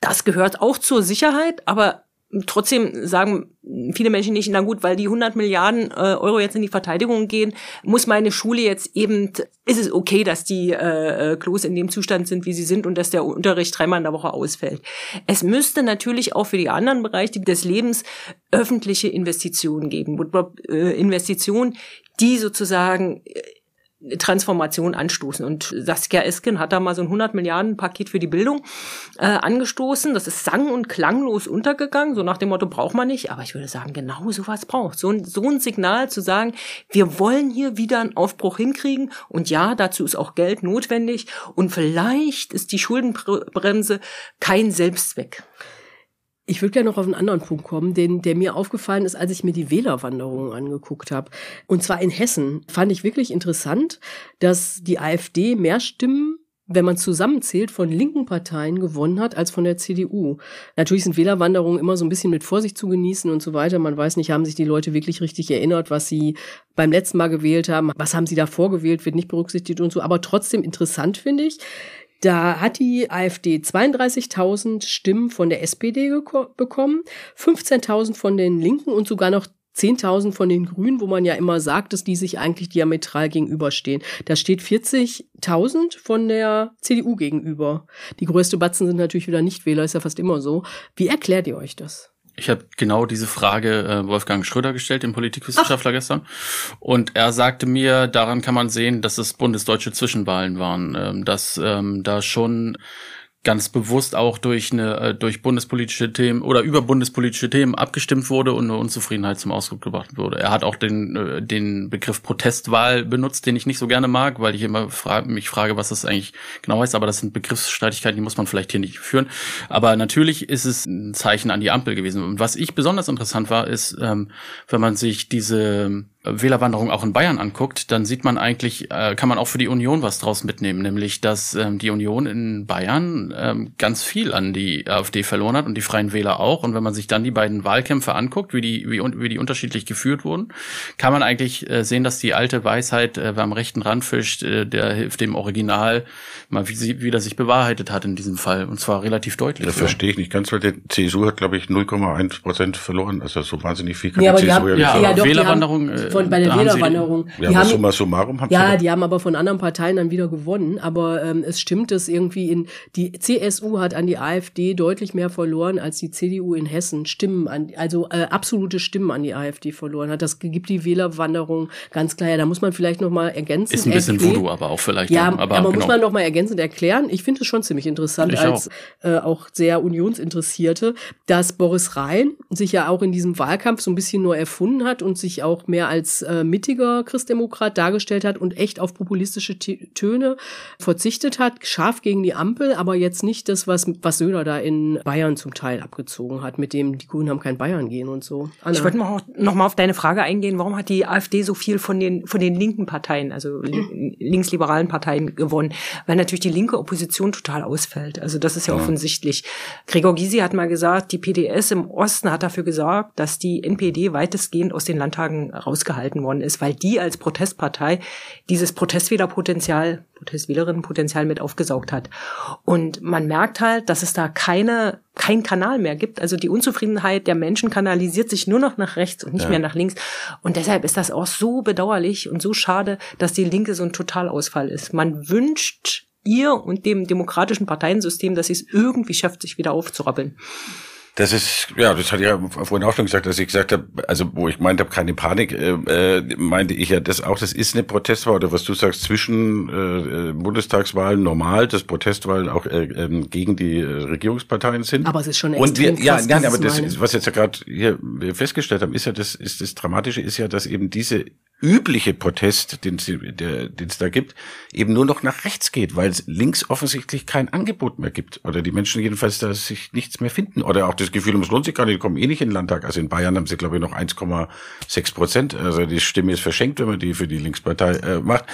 Speaker 2: Das gehört auch zur Sicherheit, aber trotzdem sagen viele Menschen nicht, na gut, weil die 100 Milliarden äh, Euro jetzt in die Verteidigung gehen, muss meine Schule jetzt eben, ist es okay, dass die äh, äh, Klos in dem Zustand sind, wie sie sind und dass der Unterricht dreimal in der Woche ausfällt. Es müsste natürlich auch für die anderen Bereiche des Lebens öffentliche Investitionen geben. Äh, Investitionen, die sozusagen äh, Transformation anstoßen. Und Saskia Esken hat da mal so ein 100 Milliarden Paket für die Bildung äh, angestoßen. Das ist sang- und klanglos untergegangen, so nach dem Motto, braucht man nicht. Aber ich würde sagen, genau sowas braucht. So ein, so ein Signal zu sagen, wir wollen hier wieder einen Aufbruch hinkriegen. Und ja, dazu ist auch Geld notwendig. Und vielleicht ist die Schuldenbremse kein Selbstzweck.
Speaker 1: Ich würde gerne noch auf einen anderen Punkt kommen, den, der mir aufgefallen ist, als ich mir die Wählerwanderungen angeguckt habe. Und zwar in Hessen fand ich wirklich interessant, dass die AfD mehr Stimmen wenn man zusammenzählt, von linken Parteien gewonnen hat als von der CDU. Natürlich sind Wählerwanderungen immer so ein bisschen mit Vorsicht zu genießen und so weiter. Man weiß nicht, haben sich die Leute wirklich richtig erinnert, was sie beim letzten Mal gewählt haben, was haben sie davor gewählt, wird nicht berücksichtigt und so. Aber trotzdem interessant finde ich, da hat die AfD 32.000 Stimmen von der SPD bekommen, 15.000 von den Linken und sogar noch 10.000 von den Grünen, wo man ja immer sagt, dass die sich eigentlich diametral gegenüberstehen. Da steht 40.000 von der CDU gegenüber. Die größte Batzen sind natürlich wieder Nichtwähler, ist ja fast immer so. Wie erklärt ihr euch das?
Speaker 3: Ich habe genau diese Frage äh, Wolfgang Schröder gestellt, dem Politikwissenschaftler Ach. gestern. Und er sagte mir, daran kann man sehen, dass es bundesdeutsche Zwischenwahlen waren, ähm, dass ähm, da schon ganz bewusst auch durch eine äh, durch bundespolitische Themen oder über bundespolitische Themen abgestimmt wurde und eine Unzufriedenheit zum Ausdruck gebracht wurde. Er hat auch den äh, den Begriff Protestwahl benutzt, den ich nicht so gerne mag, weil ich immer fra mich frage, was das eigentlich genau heißt. Aber das sind Begriffsstreitigkeiten, die muss man vielleicht hier nicht führen. Aber natürlich ist es ein Zeichen an die Ampel gewesen. Und was ich besonders interessant war, ist, ähm, wenn man sich diese Wählerwanderung auch in Bayern anguckt, dann sieht man eigentlich, äh, kann man auch für die Union was draus mitnehmen, nämlich dass ähm, die Union in Bayern ähm, ganz viel an die AfD verloren hat und die Freien Wähler auch. Und wenn man sich dann die beiden Wahlkämpfe anguckt, wie die, wie, wie die unterschiedlich geführt wurden, kann man eigentlich äh, sehen, dass die alte Weisheit, äh, wer am rechten Rand fischt, äh, der hilft dem Original, mal wie sie wieder sich bewahrheitet hat in diesem Fall. Und zwar relativ deutlich.
Speaker 4: Das verstehe ich nicht ganz, weil der CSU hat, glaube ich, 0,1 Prozent verloren. Also so wahnsinnig viel
Speaker 1: kann ja, die CSU
Speaker 3: haben, ja, ja, doch, Wählerwanderung
Speaker 1: von, bei der Wählerwanderung.
Speaker 4: Ja, die haben, summa summarum
Speaker 1: haben Ja, die haben aber von anderen Parteien dann wieder gewonnen. Aber ähm, es stimmt, dass irgendwie in die CSU hat an die AfD deutlich mehr verloren als die CDU in Hessen Stimmen an, also äh, absolute Stimmen an die AfD verloren hat. Das gibt die Wählerwanderung ganz klar. Ja, da muss man vielleicht noch mal ergänzen.
Speaker 3: Ist ein bisschen erklären. Voodoo, aber auch vielleicht.
Speaker 1: Ja, aber, aber genau. muss man noch mal ergänzend erklären. Ich finde es schon ziemlich interessant ich als auch. Äh, auch sehr Unionsinteressierte, dass Boris Rhein sich ja auch in diesem Wahlkampf so ein bisschen nur erfunden hat und sich auch mehr als äh, mittiger Christdemokrat dargestellt hat und echt auf populistische Töne verzichtet hat, scharf gegen die Ampel, aber jetzt nicht das, was, was Söder da in Bayern zum Teil abgezogen hat, mit dem die Grünen haben kein Bayern gehen und so.
Speaker 2: Anna. Ich wollte noch, noch mal auf deine Frage eingehen, warum hat die AfD so viel von den, von den linken Parteien, also linksliberalen Parteien gewonnen? Weil natürlich die linke Opposition total ausfällt. Also das ist ja, ja. offensichtlich. Gregor Gysi hat mal gesagt, die PDS im Osten hat dafür gesorgt, dass die NPD weitestgehend aus den Landtagen rausgehalten worden ist, weil die als Protestpartei dieses Protestwählerpotenzial, Protestwählerinnenpotenzial mit aufgesaugt hat. Und man merkt halt, dass es da keine, kein Kanal mehr gibt. Also die Unzufriedenheit der Menschen kanalisiert sich nur noch nach rechts und nicht ja. mehr nach links. Und deshalb ist das auch so bedauerlich und so schade, dass die Linke so ein Totalausfall ist. Man wünscht ihr und dem demokratischen Parteiensystem, dass sie es irgendwie schafft, sich wieder aufzurappeln.
Speaker 4: Das ist, ja, das hatte ich ja vorhin auch schon gesagt, dass ich gesagt habe, also wo ich meinte habe, keine Panik, äh, äh, meinte ich ja das auch, das ist eine Protestwahl, oder was du sagst, zwischen äh, Bundestagswahlen normal, dass Protestwahlen auch äh, äh, gegen die äh, Regierungsparteien sind.
Speaker 1: Aber es ist schon
Speaker 4: Und wir, ja, krass, ja, aber das, was jetzt ja gerade hier festgestellt haben, ist ja das, ist das Dramatische ist ja, dass eben diese übliche Protest, den es da gibt, eben nur noch nach rechts geht, weil es links offensichtlich kein Angebot mehr gibt. Oder die Menschen jedenfalls da sich nichts mehr finden. Oder auch das Gefühl, es lohnt sich gar nicht, die kommen eh nicht in den Landtag. Also in Bayern haben sie, glaube ich, noch 1,6 Prozent. Also die Stimme ist verschenkt, wenn man die für die Linkspartei äh, macht.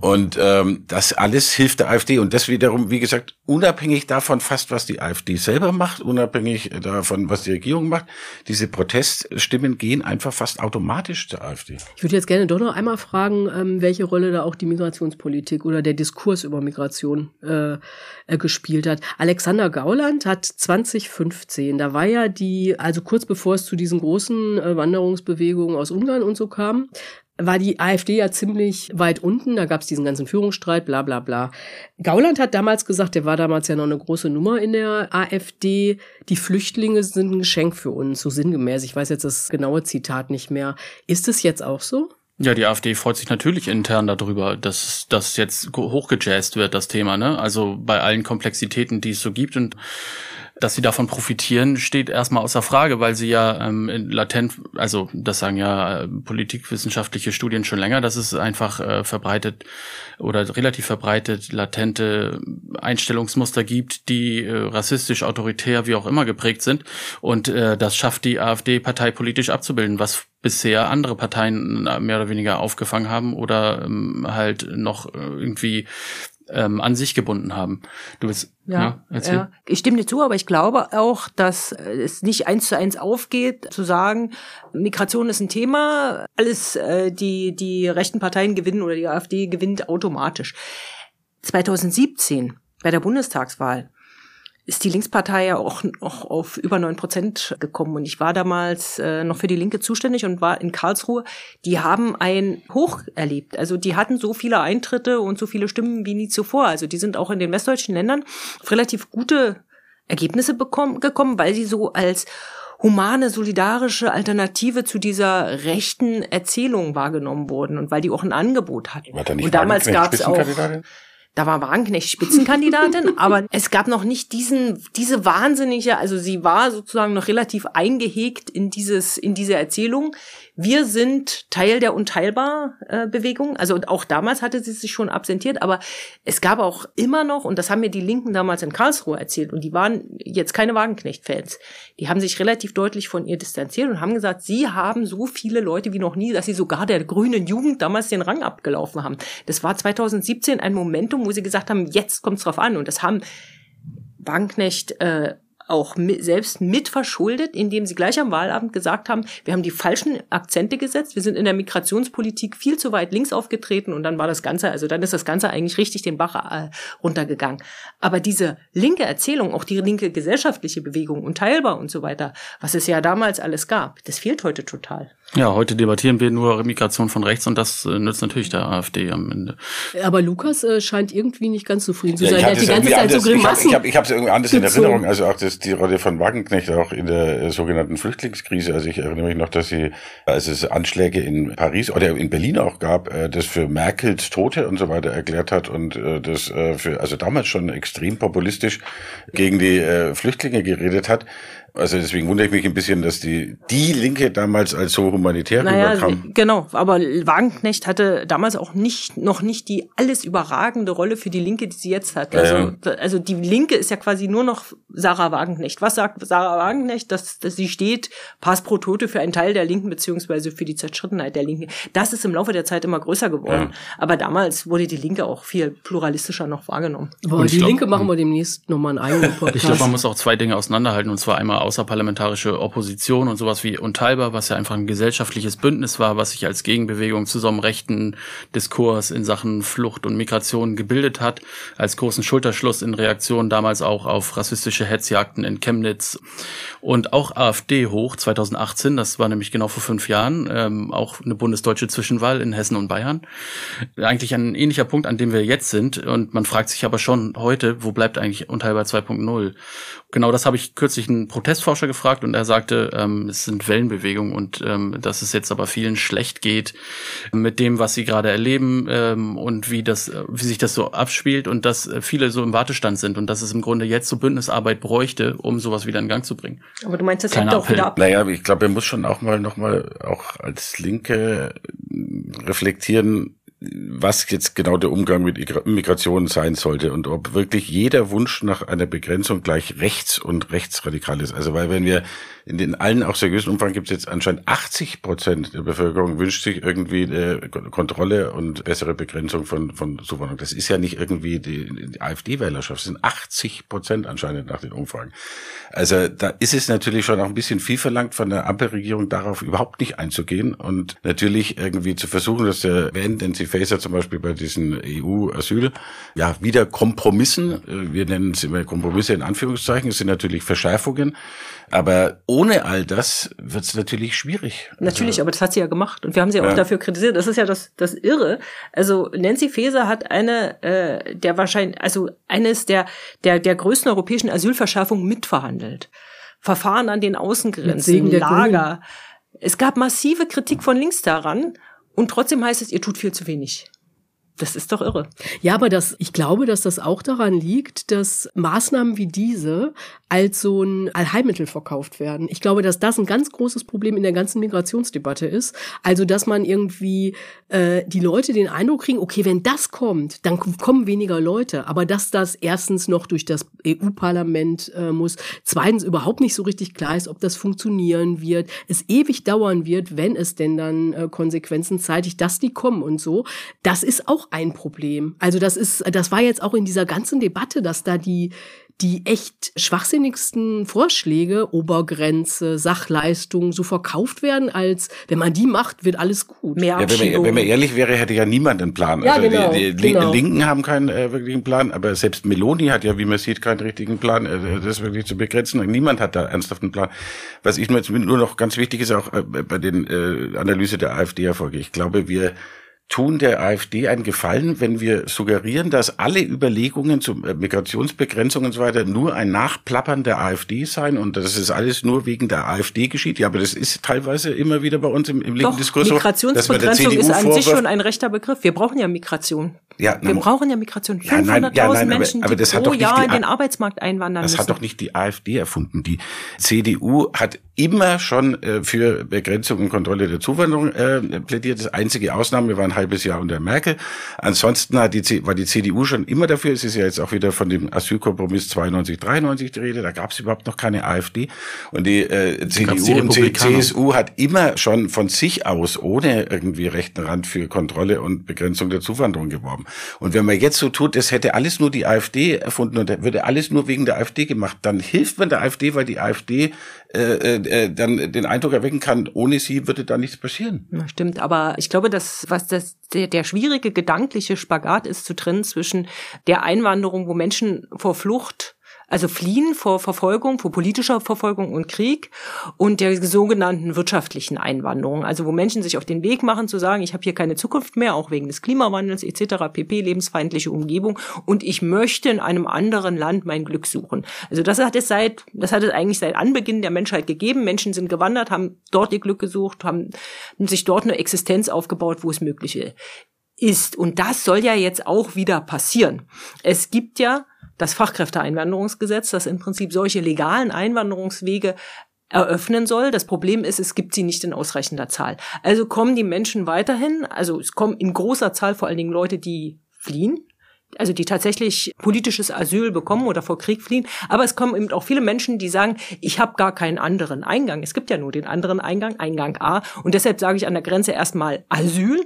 Speaker 4: Und ähm, das alles hilft der AfD. Und das wiederum, wie gesagt, unabhängig davon fast, was die AfD selber macht, unabhängig davon, was die Regierung macht, diese Proteststimmen gehen einfach fast automatisch zur AfD.
Speaker 1: Ich würde jetzt gerne doch noch einmal fragen, ähm, welche Rolle da auch die Migrationspolitik oder der Diskurs über Migration äh, äh, gespielt hat. Alexander Gauland hat 2015, da war ja die, also kurz bevor es zu diesen großen äh, Wanderungsbewegungen aus Ungarn und so kam, war die AfD ja ziemlich weit unten. Da gab es diesen ganzen Führungsstreit, bla bla bla. Gauland hat damals gesagt, der war damals ja noch eine große Nummer in der AfD, die Flüchtlinge sind ein Geschenk für uns, so sinngemäß. Ich weiß jetzt das genaue Zitat nicht mehr. Ist es jetzt auch so?
Speaker 3: Ja, die AfD freut sich natürlich intern darüber, dass das jetzt hochgejazzt wird, das Thema, ne? Also bei allen Komplexitäten, die es so gibt und dass sie davon profitieren, steht erstmal außer Frage, weil sie ja ähm, latent, also das sagen ja äh, politikwissenschaftliche Studien schon länger, dass es einfach äh, verbreitet oder relativ verbreitet latente Einstellungsmuster gibt, die äh, rassistisch, autoritär, wie auch immer geprägt sind. Und äh, das schafft die AfD parteipolitisch abzubilden, was bisher andere Parteien äh, mehr oder weniger aufgefangen haben oder ähm, halt noch äh, irgendwie ähm, an sich gebunden haben. Du willst
Speaker 2: ja, ja, erzähl. Ja. Ich stimme dir zu, aber ich glaube auch, dass es nicht eins zu eins aufgeht, zu sagen, Migration ist ein Thema, alles äh, die die rechten Parteien gewinnen oder die AfD gewinnt automatisch. 2017 bei der Bundestagswahl ist die Linkspartei ja auch noch auf über neun Prozent gekommen. Und ich war damals äh, noch für die Linke zuständig und war in Karlsruhe. Die haben ein Hoch erlebt. Also die hatten so viele Eintritte und so viele Stimmen wie nie zuvor. Also die sind auch in den westdeutschen Ländern auf relativ gute Ergebnisse bekommen, gekommen, weil sie so als humane, solidarische Alternative zu dieser rechten Erzählung wahrgenommen wurden und weil die auch ein Angebot hatten. und damals gab es auch da war Wagenknecht Spitzenkandidatin, aber es gab noch nicht diesen, diese wahnsinnige, also sie war sozusagen noch relativ eingehegt in dieses, in diese Erzählung. Wir sind Teil der Unteilbar-Bewegung. Also auch damals hatte sie sich schon absentiert, aber es gab auch immer noch, und das haben mir die Linken damals in Karlsruhe erzählt, und die waren jetzt keine Wagenknecht-Fans. Die haben sich relativ deutlich von ihr distanziert und haben gesagt, sie haben so viele Leute wie noch nie, dass sie sogar der grünen Jugend damals den Rang abgelaufen haben. Das war 2017 ein Momentum, wo sie gesagt haben, jetzt kommt's drauf an. Und das haben Wagenknecht äh, auch mit, selbst mit verschuldet, indem sie gleich am Wahlabend gesagt haben, wir haben die falschen Akzente gesetzt, wir sind in der Migrationspolitik viel zu weit links aufgetreten und dann war das Ganze, also dann ist das Ganze eigentlich richtig den Bach äh, runtergegangen. Aber diese linke Erzählung, auch die linke gesellschaftliche Bewegung, unteilbar und so weiter, was es ja damals alles gab, das fehlt heute total.
Speaker 3: Ja, heute debattieren wir nur Migration von rechts und das äh, nützt natürlich der AfD am Ende.
Speaker 1: Aber Lukas äh, scheint irgendwie nicht ganz zufrieden zu sein. Ja, der hat die ganze Zeit so Grimassen.
Speaker 4: Ich habe ich hab es irgendwie anders in Erinnerung, also auch das, die Rolle von Wagenknecht auch in der äh, sogenannten Flüchtlingskrise. Also ich erinnere mich noch, dass sie, als es Anschläge in Paris oder in Berlin auch gab, äh, das für Merkels Tote und so weiter erklärt hat und äh, das äh, für, also damals schon extrem populistisch gegen die äh, Flüchtlinge geredet hat. Also deswegen wundere ich mich ein bisschen, dass die die Linke damals als so humanitär naja, rüberkam.
Speaker 2: Genau, aber Wagenknecht hatte damals auch nicht noch nicht die alles überragende Rolle für die Linke, die sie jetzt hat. Also, ja. also die Linke ist ja quasi nur noch Sarah Wagenknecht. Was sagt Sarah Wagenknecht? Dass, dass sie steht pass pro Tote für einen Teil der Linken beziehungsweise für die Zerschrittenheit der Linken. Das ist im Laufe der Zeit immer größer geworden. Ja. Aber damals wurde die Linke auch viel pluralistischer noch wahrgenommen.
Speaker 1: Boah, die glaub, Linke machen wir demnächst nochmal einen eigenen Podcast.
Speaker 3: Ich glaube, man muss auch zwei Dinge auseinanderhalten und zwar einmal außerparlamentarische Opposition und sowas wie Unteilbar, was ja einfach ein gesellschaftliches Bündnis war, was sich als Gegenbewegung zu so einem rechten Diskurs in Sachen Flucht und Migration gebildet hat, als großen Schulterschluss in Reaktion damals auch auf rassistische Hetzjagden in Chemnitz und auch AfD hoch 2018, das war nämlich genau vor fünf Jahren, ähm, auch eine bundesdeutsche Zwischenwahl in Hessen und Bayern. Eigentlich ein ähnlicher Punkt, an dem wir jetzt sind und man fragt sich aber schon heute, wo bleibt eigentlich Unteilbar 2.0? Genau das habe ich kürzlich einen Protestforscher gefragt und er sagte, ähm, es sind Wellenbewegungen und ähm, dass es jetzt aber vielen schlecht geht mit dem, was sie gerade erleben ähm, und wie das, wie sich das so abspielt und dass viele so im Wartestand sind und dass es im Grunde jetzt so Bündnisarbeit bräuchte, um sowas wieder in Gang zu bringen.
Speaker 2: Aber du meinst, das hängt auch wieder ab?
Speaker 4: Naja, ich glaube, er muss schon auch mal noch mal auch als Linke reflektieren, was jetzt genau der Umgang mit Migration sein sollte und ob wirklich jeder Wunsch nach einer Begrenzung gleich rechts und rechtsradikal ist. Also weil wenn wir in den allen auch seriösen Umfragen gibt es jetzt anscheinend 80 Prozent der Bevölkerung wünscht sich irgendwie eine Kontrolle und bessere Begrenzung von, von Zuwanderung. Das ist ja nicht irgendwie die, die AfD-Wählerschaft. Das sind 80 Prozent anscheinend nach den Umfragen. Also da ist es natürlich schon auch ein bisschen viel verlangt von der Ampelregierung, darauf überhaupt nicht einzugehen und natürlich irgendwie zu versuchen, dass der Van Nancy Faeser zum Beispiel bei diesen EU-Asyl, ja, wieder Kompromissen, äh, wir nennen es immer Kompromisse in Anführungszeichen, es sind natürlich Verschärfungen, aber ohne all das wird es natürlich schwierig.
Speaker 2: Natürlich, also, aber das hat sie ja gemacht und wir haben sie ja. auch dafür kritisiert. Das ist ja das, das Irre. Also Nancy Faeser hat eine äh, der wahrscheinlich, also eines der der der größten europäischen Asylverschärfungen mitverhandelt. Verfahren an den Außengrenzen, Lager. Es gab massive Kritik von links daran und trotzdem heißt es, ihr tut viel zu wenig. Das ist doch irre.
Speaker 1: Ja, aber das, ich glaube, dass das auch daran liegt, dass Maßnahmen wie diese als so ein Allheilmittel verkauft werden. Ich glaube, dass das ein ganz großes Problem in der ganzen Migrationsdebatte ist. Also, dass man irgendwie äh, die Leute den Eindruck kriegen, okay, wenn das kommt, dann kommen weniger Leute. Aber dass das erstens noch durch das EU-Parlament äh, muss, zweitens überhaupt nicht so richtig klar ist, ob das funktionieren wird, es ewig dauern wird, wenn es denn dann äh, Konsequenzen zeitigt, dass die kommen und so. Das ist auch ein Problem. Also das ist, das war jetzt auch in dieser ganzen Debatte, dass da die die echt schwachsinnigsten Vorschläge, Obergrenze, Sachleistung, so verkauft werden, als wenn man die macht, wird alles gut.
Speaker 4: Mehr ja, wenn, man, wenn man ehrlich wäre, hätte ja niemand einen Plan. Ja, also genau, die, die genau. Linken haben keinen äh, wirklichen Plan, aber selbst Meloni hat ja, wie man sieht, keinen richtigen Plan, äh, das wirklich zu begrenzen. Niemand hat da ernsthaft einen Plan. Was ich nur, nur noch ganz wichtig ist, auch äh, bei den äh, Analyse der AfD-Erfolge. Ich glaube, wir tun der AfD einen Gefallen, wenn wir suggerieren, dass alle Überlegungen zu äh, Migrationsbegrenzung und so weiter nur ein Nachplappern der AfD seien und dass es alles nur wegen der AfD geschieht. Ja, aber das ist teilweise immer wieder bei uns im, im linken Diskurs
Speaker 2: so. Migrationsbegrenzung ist an sich schon ein rechter Begriff. Wir brauchen ja Migration. Ja, wir brauchen ja Migration. 500.000 ja, ja, Menschen, aber, aber das die pro Jahr in den Arbeitsmarkt einwandern
Speaker 4: Das
Speaker 2: müssen.
Speaker 4: hat doch nicht die AfD erfunden. Die CDU hat immer schon äh, für Begrenzung und Kontrolle der Zuwanderung äh, plädiert. Das einzige Ausnahme war ein halbes Jahr unter Merkel. Ansonsten hat die, war die CDU schon immer dafür. Es ist ja jetzt auch wieder von dem Asylkompromiss 92, 93 die Rede. Da gab es überhaupt noch keine AfD. Und die äh, CDU die und CSU hat immer schon von sich aus ohne irgendwie rechten Rand für Kontrolle und Begrenzung der Zuwanderung geworben. Und wenn man jetzt so tut, es hätte alles nur die AfD erfunden und würde alles nur wegen der AfD gemacht, dann hilft man der AfD, weil die AfD äh, äh, dann den Eindruck erwecken kann, ohne sie würde da nichts passieren.
Speaker 2: Ja, stimmt, aber ich glaube, dass was das der, der schwierige gedankliche Spagat ist zu trennen zwischen der Einwanderung, wo Menschen vor Flucht also fliehen vor Verfolgung, vor politischer Verfolgung und Krieg und der sogenannten wirtschaftlichen Einwanderung, also wo Menschen sich auf den Weg machen zu sagen, ich habe hier keine Zukunft mehr, auch wegen des Klimawandels etc., pp, lebensfeindliche Umgebung und ich möchte in einem anderen Land mein Glück suchen. Also das hat es seit, das hat es eigentlich seit Anbeginn der Menschheit gegeben. Menschen sind gewandert, haben dort ihr Glück gesucht, haben sich dort eine Existenz aufgebaut, wo es möglich ist. Und das soll ja jetzt auch wieder passieren. Es gibt ja das Fachkräfteeinwanderungsgesetz, das im Prinzip solche legalen Einwanderungswege eröffnen soll. Das Problem ist, es gibt sie nicht in ausreichender Zahl. Also kommen die Menschen weiterhin, also es kommen in großer Zahl vor allen Dingen Leute, die fliehen, also die tatsächlich politisches Asyl bekommen oder vor Krieg fliehen. Aber es kommen eben auch viele Menschen, die sagen, ich habe gar keinen anderen Eingang. Es gibt ja nur den anderen Eingang, Eingang A. Und deshalb sage ich an der Grenze erstmal Asyl,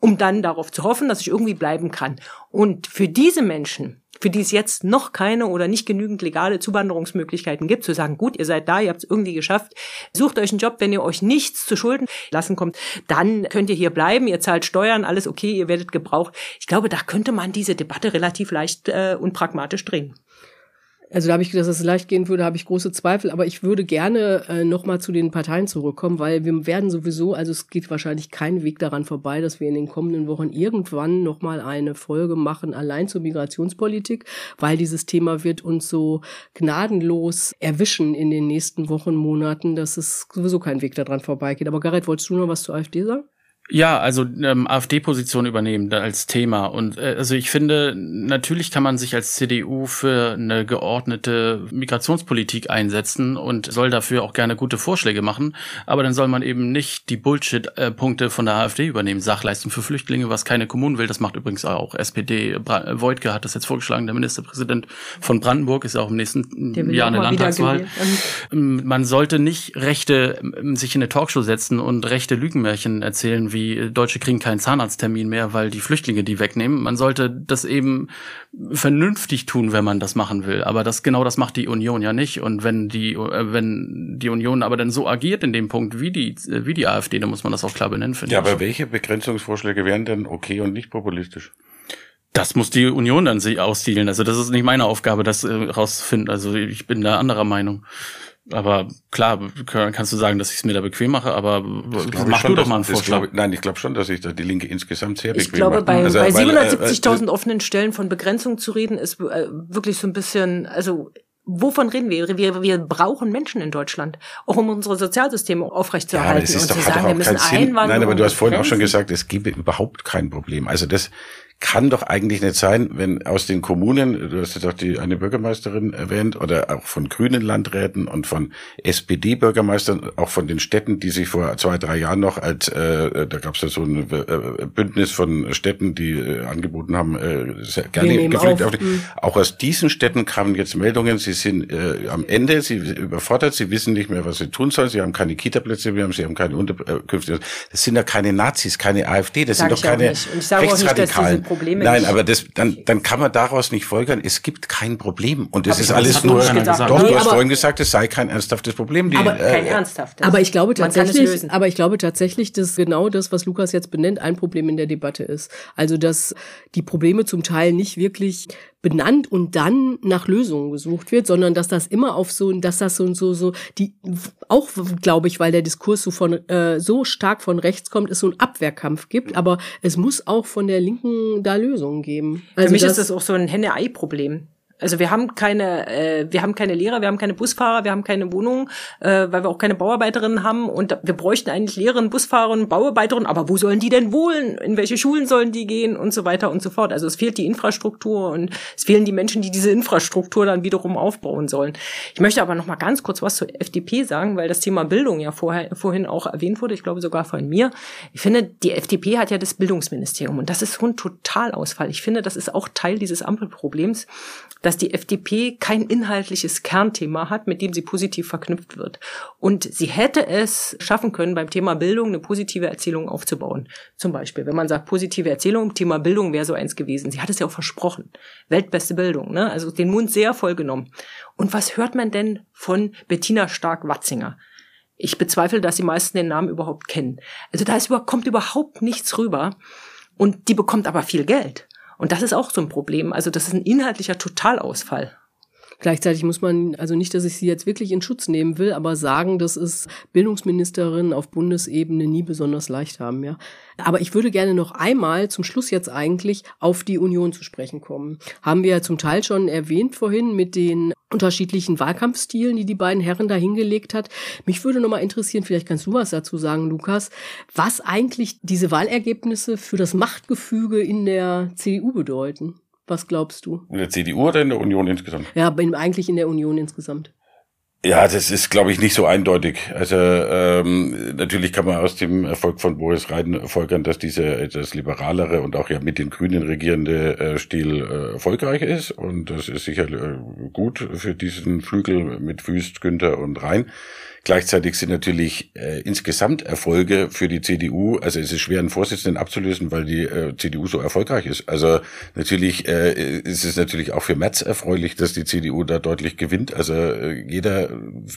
Speaker 2: um dann darauf zu hoffen, dass ich irgendwie bleiben kann. Und für diese Menschen für die es jetzt noch keine oder nicht genügend legale Zuwanderungsmöglichkeiten gibt, zu sagen, gut, ihr seid da, ihr habt es irgendwie geschafft, sucht euch einen Job, wenn ihr euch nichts zu Schulden lassen kommt, dann könnt ihr hier bleiben, ihr zahlt Steuern, alles okay, ihr werdet gebraucht. Ich glaube, da könnte man diese Debatte relativ leicht äh, und pragmatisch drehen.
Speaker 1: Also da habe ich, dass es leicht gehen würde, habe ich große Zweifel. Aber ich würde gerne äh, nochmal zu den Parteien zurückkommen, weil wir werden sowieso, also es geht wahrscheinlich kein Weg daran vorbei, dass wir in den kommenden Wochen irgendwann nochmal eine Folge machen, allein zur Migrationspolitik, weil dieses Thema wird uns so gnadenlos erwischen in den nächsten Wochen, Monaten, dass es sowieso kein Weg daran vorbeigeht. Aber Gareth, wolltest du noch was zur AfD sagen?
Speaker 3: Ja, also ähm, AfD-Position übernehmen als Thema. Und äh, also ich finde, natürlich kann man sich als CDU für eine geordnete Migrationspolitik einsetzen und soll dafür auch gerne gute Vorschläge machen. Aber dann soll man eben nicht die Bullshit-Punkte von der AfD übernehmen. Sachleistung für Flüchtlinge, was keine Kommunen will, das macht übrigens auch SPD. Bra Wojtke hat das jetzt vorgeschlagen, der Ministerpräsident von Brandenburg ist auch im nächsten Jahr eine Landtagswahl. Ähm, man sollte nicht Rechte ähm, sich in eine Talkshow setzen und rechte Lügenmärchen erzählen, wie Deutsche kriegen keinen Zahnarzttermin mehr, weil die Flüchtlinge die wegnehmen. Man sollte das eben vernünftig tun, wenn man das machen will. Aber das genau das macht die Union ja nicht. Und wenn die äh, wenn die Union aber dann so agiert in dem Punkt wie die wie die AfD, dann muss man das auch klar benennen.
Speaker 4: Ja, aber welche Begrenzungsvorschläge wären denn okay und nicht populistisch?
Speaker 3: Das muss die Union dann sich auszielen. Also das ist nicht meine Aufgabe, das äh, rauszufinden. Also ich bin da anderer Meinung. Aber klar, kannst du sagen, dass ich es mir da bequem mache, aber mach
Speaker 4: schon,
Speaker 3: du doch mal einen Vorschlag.
Speaker 4: Glaub, nein, ich glaube schon, dass ich da die Linke insgesamt sehr
Speaker 2: ich
Speaker 4: bequem
Speaker 2: glaube,
Speaker 4: mache.
Speaker 2: bei,
Speaker 4: Also,
Speaker 2: bei
Speaker 4: weil, äh,
Speaker 2: 770.000
Speaker 4: äh,
Speaker 2: offenen Stellen von Begrenzung zu reden, ist äh, wirklich so ein bisschen, also Wovon reden wir? wir? Wir brauchen Menschen in Deutschland, auch um unsere Sozialsysteme
Speaker 4: Ja,
Speaker 2: aufrechtzuerhalten
Speaker 4: das ist
Speaker 2: und
Speaker 4: doch,
Speaker 2: zu sagen, wir
Speaker 4: auch
Speaker 2: müssen
Speaker 4: Sinn.
Speaker 2: Einwanderung
Speaker 4: Nein, aber du hast vorhin auch schon gesagt, es gäbe überhaupt kein Problem. Also das kann doch eigentlich nicht sein, wenn aus den Kommunen, du hast jetzt auch die eine Bürgermeisterin erwähnt, oder auch von grünen Landräten und von SPD-Bürgermeistern, auch von den Städten, die sich vor zwei, drei Jahren noch als, äh, da gab es ja so ein äh, Bündnis von Städten, die äh, angeboten haben, äh, sehr gerne gepflegt.
Speaker 1: auf.
Speaker 4: Auf,
Speaker 1: Mhm.
Speaker 4: auch aus diesen Städten kamen jetzt Meldungen, sie sind äh, am Ende, sie überfordert, sie wissen nicht mehr, was sie tun sollen, sie haben keine Kita-Plätze mehr, sie haben keine Unterkünfte. Das sind ja keine Nazis, keine AfD, das
Speaker 2: Sag
Speaker 4: sind doch keine
Speaker 2: nicht.
Speaker 4: Rechtsradikalen.
Speaker 2: Probleme
Speaker 4: Nein,
Speaker 2: nicht-
Speaker 4: aber das, dann, dann kann man daraus nicht folgern, es gibt kein Problem. Und es ist alles nur, doch,
Speaker 1: Nee,
Speaker 4: du hast vorhin gesagt, es sei kein ernsthaftes Problem. Die,
Speaker 1: Aber
Speaker 2: Kein
Speaker 4: äh,
Speaker 2: ernsthaftes.
Speaker 1: Aber ich glaube
Speaker 2: Man kann es
Speaker 1: tatsächlich,
Speaker 2: lösen.
Speaker 1: aber ich glaube tatsächlich, dass genau das, was Lukas jetzt benennt, ein Problem in der Debatte ist. Also, dass die Probleme zum Teil nicht wirklich benannt und dann nach Lösungen gesucht wird, sondern dass das immer auf so, dass das so und so, so, die, auch, glaube ich, weil der Diskurs so von, äh, so stark von rechts kommt, es so einen Abwehrkampf gibt, aber es muss auch von der Linken da Lösungen geben. Also
Speaker 2: Für mich ist das auch so ein Henne-Ei-Problem. Also wir haben keine, äh, wir haben keine Lehrer, wir haben keine Busfahrer, wir haben keine Wohnungen, äh, weil wir auch keine Bauarbeiterinnen haben und wir bräuchten eigentlich Lehrerinnen, Busfahrer und Bauarbeiterinnen, aber wo sollen die denn wohnen? In welche Schulen sollen die gehen und so weiter und so fort. Also es fehlt die Infrastruktur und es fehlen die Menschen, die diese Infrastruktur dann wiederum aufbauen sollen. Ich möchte aber noch mal ganz kurz was zur FDP sagen, weil das Thema Bildung ja vorher, vorhin auch erwähnt wurde, ich glaube sogar von mir. Ich finde, die FDP hat ja das Bildungsministerium und das ist so ein Totalausfall. Ich finde, das ist auch Teil dieses Ampelproblems, dass die FDP kein inhaltliches Kernthema hat, mit dem sie positiv verknüpft wird. Und sie hätte es schaffen können, beim Thema Bildung eine positive Erzählung aufzubauen. Zum Beispiel, wenn man sagt, positive Erzählung, Thema Bildung wäre so eins gewesen. Sie hat es ja auch versprochen. Weltbeste Bildung, ne? Also den Mund sehr voll genommen. Und was hört man denn von Bettina Stark-Watzinger? Ich bezweifle, dass die meisten den Namen überhaupt kennen. Also da ist, kommt überhaupt nichts rüber. Und die bekommt aber viel Geld. Und das ist auch so ein Problem. Also das ist ein inhaltlicher Totalausfall.
Speaker 1: Gleichzeitig muss man, also nicht, dass ich sie jetzt wirklich in Schutz nehmen will, aber sagen, dass es Bildungsministerinnen auf Bundesebene nie besonders leicht haben, ja. Aber ich würde gerne noch einmal zum Schluss jetzt eigentlich auf die Union zu sprechen kommen. Haben wir ja zum Teil schon erwähnt vorhin mit den unterschiedlichen Wahlkampfstilen, die die beiden Herren da hingelegt hat. Mich würde noch mal interessieren, vielleicht kannst du was dazu sagen, Lukas, was eigentlich diese Wahlergebnisse für das Machtgefüge in der CDU bedeuten. Was glaubst du?
Speaker 4: in der CDU oder in der Union insgesamt?
Speaker 1: Ja, eigentlich in der Union insgesamt.
Speaker 4: Ja, das ist, glaube ich, nicht so eindeutig. Also ähm, natürlich kann man aus dem Erfolg von Boris Rhein folgern, dass dieser etwas liberalere und auch ja mit den Grünen regierende äh, Stil äh, erfolgreich ist. Und das ist sicher äh, gut für diesen Flügel mit Wüst, Günther und Rhein. Gleichzeitig sind natürlich äh, insgesamt Erfolge für die CDU, also es ist schwer, einen Vorsitzenden abzulösen, weil die äh, CDU so erfolgreich ist. Also natürlich äh, ist es natürlich auch für Merz erfreulich, dass die CDU da deutlich gewinnt. Also äh, jeder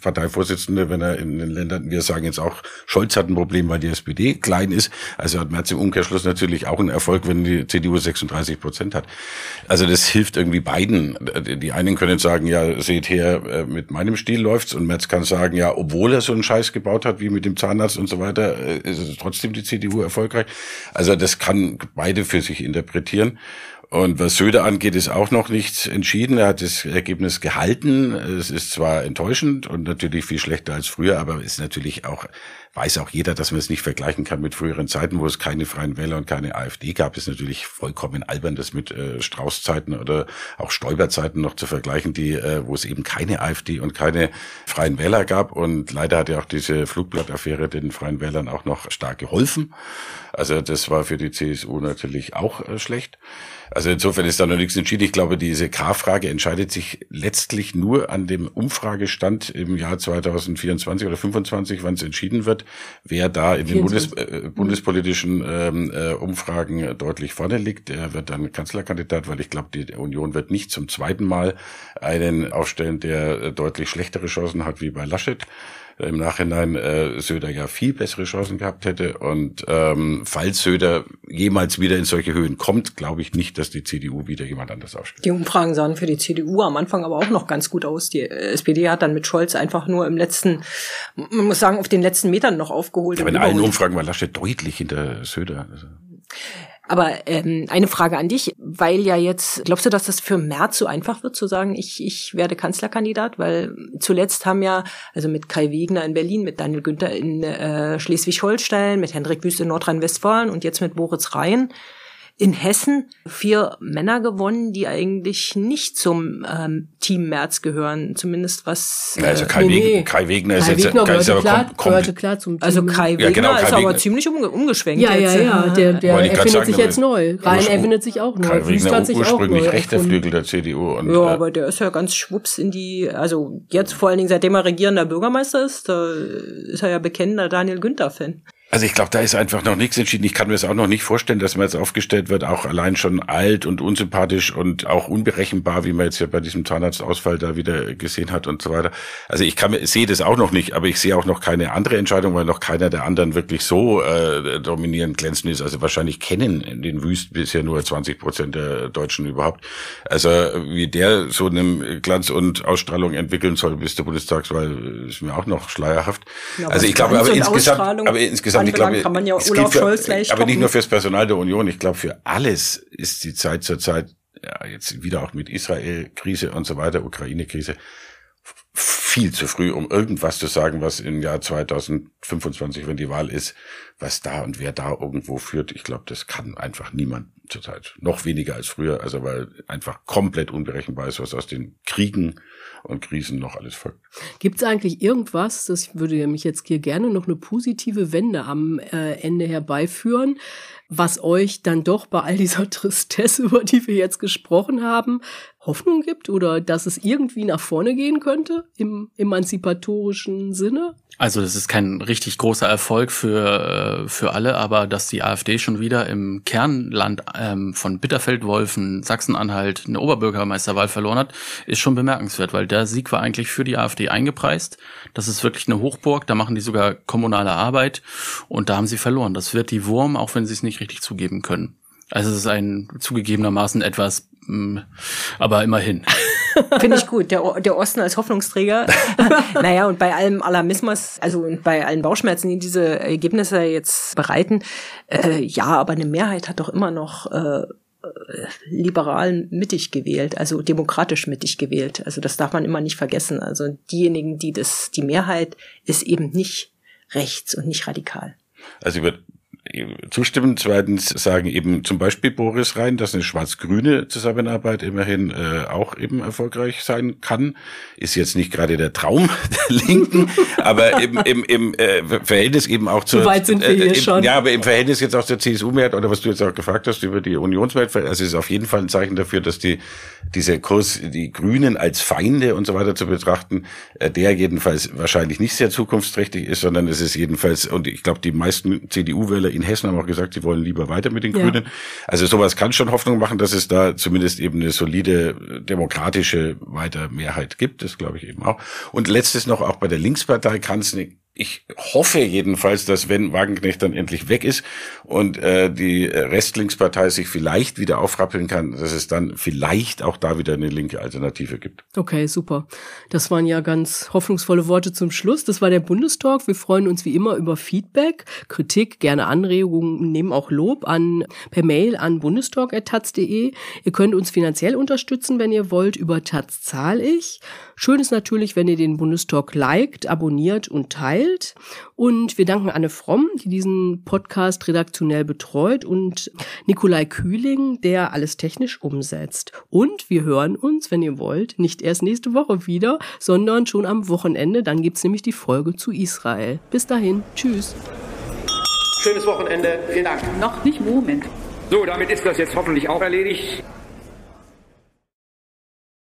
Speaker 4: Parteivorsitzende, wenn er in den Ländern, wir sagen jetzt auch, Scholz hat ein Problem, weil die SPD klein ist. Also hat Merz im Umkehrschluss natürlich auch einen Erfolg, wenn die CDU 36 Prozent hat. Also das hilft irgendwie beiden. Die einen können sagen, ja, seht her, äh, mit meinem Stil läuft's und Merz kann sagen, ja, obwohl er so einen Scheiß gebaut hat, wie mit dem Zahnarzt und so weiter, äh, ist es trotzdem die CDU erfolgreich. Also das kann beide für sich interpretieren. Und was Söder angeht, ist auch noch nichts entschieden. Er hat das Ergebnis gehalten. Es ist zwar enttäuschend und natürlich viel schlechter als früher, aber ist natürlich auch, weiß auch jeder, dass man es nicht vergleichen kann mit früheren Zeiten, wo es keine Freien Wähler und keine AfD gab. Ist natürlich vollkommen albern, das mit äh, Strauß-Zeiten oder auch Stoiber-Zeiten noch zu vergleichen, die, äh, wo es eben keine AfD und keine Freien Wähler gab. Und leider hat ja auch diese Flugblattaffäre den Freien Wählern auch noch stark geholfen. Also das war für die CSU natürlich auch äh, schlecht. Also insofern ist da noch nichts entschieden. Ich glaube, diese K-Frage entscheidet sich letztlich nur an dem Umfragestand im Jahr 2024 oder 2025, wann es entschieden wird, wer da in den Bundes, äh, bundespolitischen ähm, äh, Umfragen deutlich vorne liegt. Der wird dann Kanzlerkandidat, weil ich glaube, die Union wird nicht zum zweiten Mal einen aufstellen, der äh, deutlich schlechtere Chancen hat wie bei Laschet im Nachhinein äh, Söder ja viel bessere Chancen gehabt hätte. Und ähm, falls Söder jemals wieder in solche Höhen kommt, glaube ich nicht, dass die CDU wieder jemand anders aufstellt.
Speaker 2: Die Umfragen sahen für die CDU am Anfang aber auch noch ganz gut aus. Die SPD hat dann mit Scholz einfach nur im letzten, man muss sagen, auf den letzten Metern noch aufgeholt.
Speaker 4: Aber in allen Umfragen war Laschet deutlich hinter Söder. Also.
Speaker 2: Aber ähm, eine Frage an dich, weil ja jetzt, glaubst du, dass das für Merz so einfach wird zu sagen, ich, ich werde Kanzlerkandidat? Weil zuletzt haben ja, also mit Kai Wegner in Berlin, mit Daniel Günther in äh, Schleswig-Holstein, mit Hendrik Wüst in Nordrhein-Westfalen und jetzt mit Moritz Rhein, in Hessen vier Männer gewonnen, die eigentlich nicht zum ähm, Team März gehören, zumindest was.
Speaker 4: Äh, also Kai, nee, Wegner, Kai Wegner ist
Speaker 1: Kai
Speaker 4: jetzt
Speaker 1: Wegner
Speaker 4: Kai ist aber
Speaker 1: klar, gehörte klar zum Team.
Speaker 2: Also Kai Wegner
Speaker 4: Ja, genau, Kai
Speaker 2: ist aber
Speaker 4: Wegner.
Speaker 2: ziemlich umge umgeschwenkt.
Speaker 1: ja, ja, ja, der, der
Speaker 4: ich grad
Speaker 1: erfindet
Speaker 4: sagen,
Speaker 1: sich
Speaker 4: aber
Speaker 1: jetzt neu. Rhein erfindet sich auch neu.
Speaker 4: Kai Wegner
Speaker 1: hat sich auch
Speaker 4: ursprünglich
Speaker 1: neu
Speaker 4: rechter. Flügel der CDU. Und,
Speaker 2: Ja,
Speaker 4: äh,
Speaker 2: aber der ist ja ganz schwupps in die, also jetzt vor allen Dingen, seitdem er regierender Bürgermeister ist, da ist er ja bekennender Daniel Günther-Fan.
Speaker 4: Also ich glaube, da ist einfach noch nichts entschieden. Ich kann mir das auch noch nicht vorstellen, dass man jetzt aufgestellt wird, auch allein schon alt und unsympathisch und auch unberechenbar, wie man jetzt ja bei diesem Zahnarztausfall da wieder gesehen hat und so weiter. Also ich kann sehe das auch noch nicht, aber ich sehe auch noch keine andere Entscheidung, weil noch keiner der anderen wirklich so äh, dominierend glänzend ist. Also wahrscheinlich kennen den Wüst bisher nur 20 Prozent der Deutschen überhaupt. Also wie der so eine Glanz und Ausstrahlung entwickeln soll bis zur Bundestagswahl, ist mir auch noch schleierhaft.
Speaker 2: Ja,
Speaker 4: also ich glaube, aber insgesamt, aber insgesamt, ich
Speaker 2: anbelangt,
Speaker 4: glaube,
Speaker 2: kann man ja Olaf
Speaker 4: für,
Speaker 2: Scholz gleich
Speaker 4: aber nicht
Speaker 2: toppen.
Speaker 4: nur fürs Personal der Union. Ich glaube, für alles ist die Zeit zurzeit, ja, jetzt wieder auch mit Israel-Krise und so weiter, Ukraine-Krise, viel zu früh, um irgendwas zu sagen, was im Jahr 2025, wenn die Wahl ist, was da und wer da irgendwo führt. Ich glaube, das kann einfach niemand zurzeit. Noch weniger als früher, also weil einfach komplett unberechenbar ist, was aus den Kriegen und Krisen noch alles folgt.
Speaker 1: Gibt es eigentlich irgendwas, das würde mich jetzt hier gerne noch eine positive Wende am äh, Ende herbeiführen, was euch dann doch bei all dieser Tristesse, über die wir jetzt gesprochen haben, Hoffnung gibt oder dass es irgendwie nach vorne gehen könnte im emanzipatorischen Sinne?
Speaker 3: Also das ist kein richtig großer Erfolg für, äh, für alle, aber dass die AfD schon wieder im Kernland ähm, von Bitterfeld-Wolfen, Sachsen-Anhalt eine Oberbürgermeisterwahl verloren hat, ist schon bemerkenswert, weil der Sieg war eigentlich für die AfD eingepreist. Das ist wirklich eine Hochburg, da machen die sogar kommunale Arbeit und da haben sie verloren. Das wird die Wurm, auch wenn sie es nicht richtig zugeben können. Also es ist ein zugegebenermaßen etwas, aber immerhin.
Speaker 2: Finde ich gut. Der, O- der Osten als Hoffnungsträger. naja, und bei allem Alarmismus, also und bei allen Bauchschmerzen, die diese Ergebnisse jetzt bereiten, äh, ja, aber eine Mehrheit hat doch immer noch äh, äh, liberal mittig gewählt, also demokratisch mittig gewählt. Also das darf man immer nicht vergessen. Also diejenigen, die das, die Mehrheit ist eben nicht rechts und nicht radikal.
Speaker 4: Also ich würde zustimmen. Zweitens sagen eben zum Beispiel Boris Rhein, dass eine schwarz-grüne Zusammenarbeit immerhin äh, auch eben erfolgreich sein kann. Ist jetzt nicht gerade der Traum der Linken, aber im, im, im äh, Verhältnis eben auch zur...
Speaker 1: So weit sind wir hier
Speaker 4: im,
Speaker 1: schon.
Speaker 4: Ja, aber im Verhältnis jetzt auch zur CSU-Mehrheit oder was du jetzt auch gefragt hast über die Unionsmehrheit, also es ist auf jeden Fall ein Zeichen dafür, dass die dieser Kurs, die Grünen als Feinde und so weiter zu betrachten, äh, der jedenfalls wahrscheinlich nicht sehr zukunftsträchtig ist, sondern es ist jedenfalls, und ich glaube, die meisten CDU-Wähler in Hessen haben auch gesagt, sie wollen lieber weiter mit den
Speaker 1: Ja.
Speaker 4: Grünen. Also sowas kann schon Hoffnung machen, dass es da zumindest eben eine solide demokratische weiter Mehrheit gibt. Das glaube ich eben auch. Und letztes noch, auch bei der Linkspartei kann es eine ich hoffe jedenfalls, dass wenn Wagenknecht dann endlich weg ist und äh, die Restlinkspartei sich vielleicht wieder aufrappeln kann, dass es dann vielleicht auch da wieder eine linke Alternative gibt.
Speaker 1: Okay, super. Das waren ja ganz hoffnungsvolle Worte zum Schluss. Das war der Bundestalk. Wir freuen uns wie immer über Feedback, Kritik, gerne Anregungen, nehmen auch Lob an per Mail an bundestalk.taz.de. Ihr könnt uns finanziell unterstützen, wenn ihr wollt, über Taz zahl ich. Schön ist natürlich, wenn ihr den Bundestalk liked, abonniert und teilt. Und wir danken Anne Fromm, die diesen Podcast redaktionell betreut und Nikolai Kühling, der alles technisch umsetzt. Und wir hören uns, wenn ihr wollt, nicht erst nächste Woche wieder, sondern schon am Wochenende. Dann gibt's nämlich die Folge zu Israel. Bis dahin. Tschüss.
Speaker 5: Schönes Wochenende. Vielen Dank.
Speaker 6: Noch nicht Moment.
Speaker 5: So, damit ist das jetzt hoffentlich auch erledigt.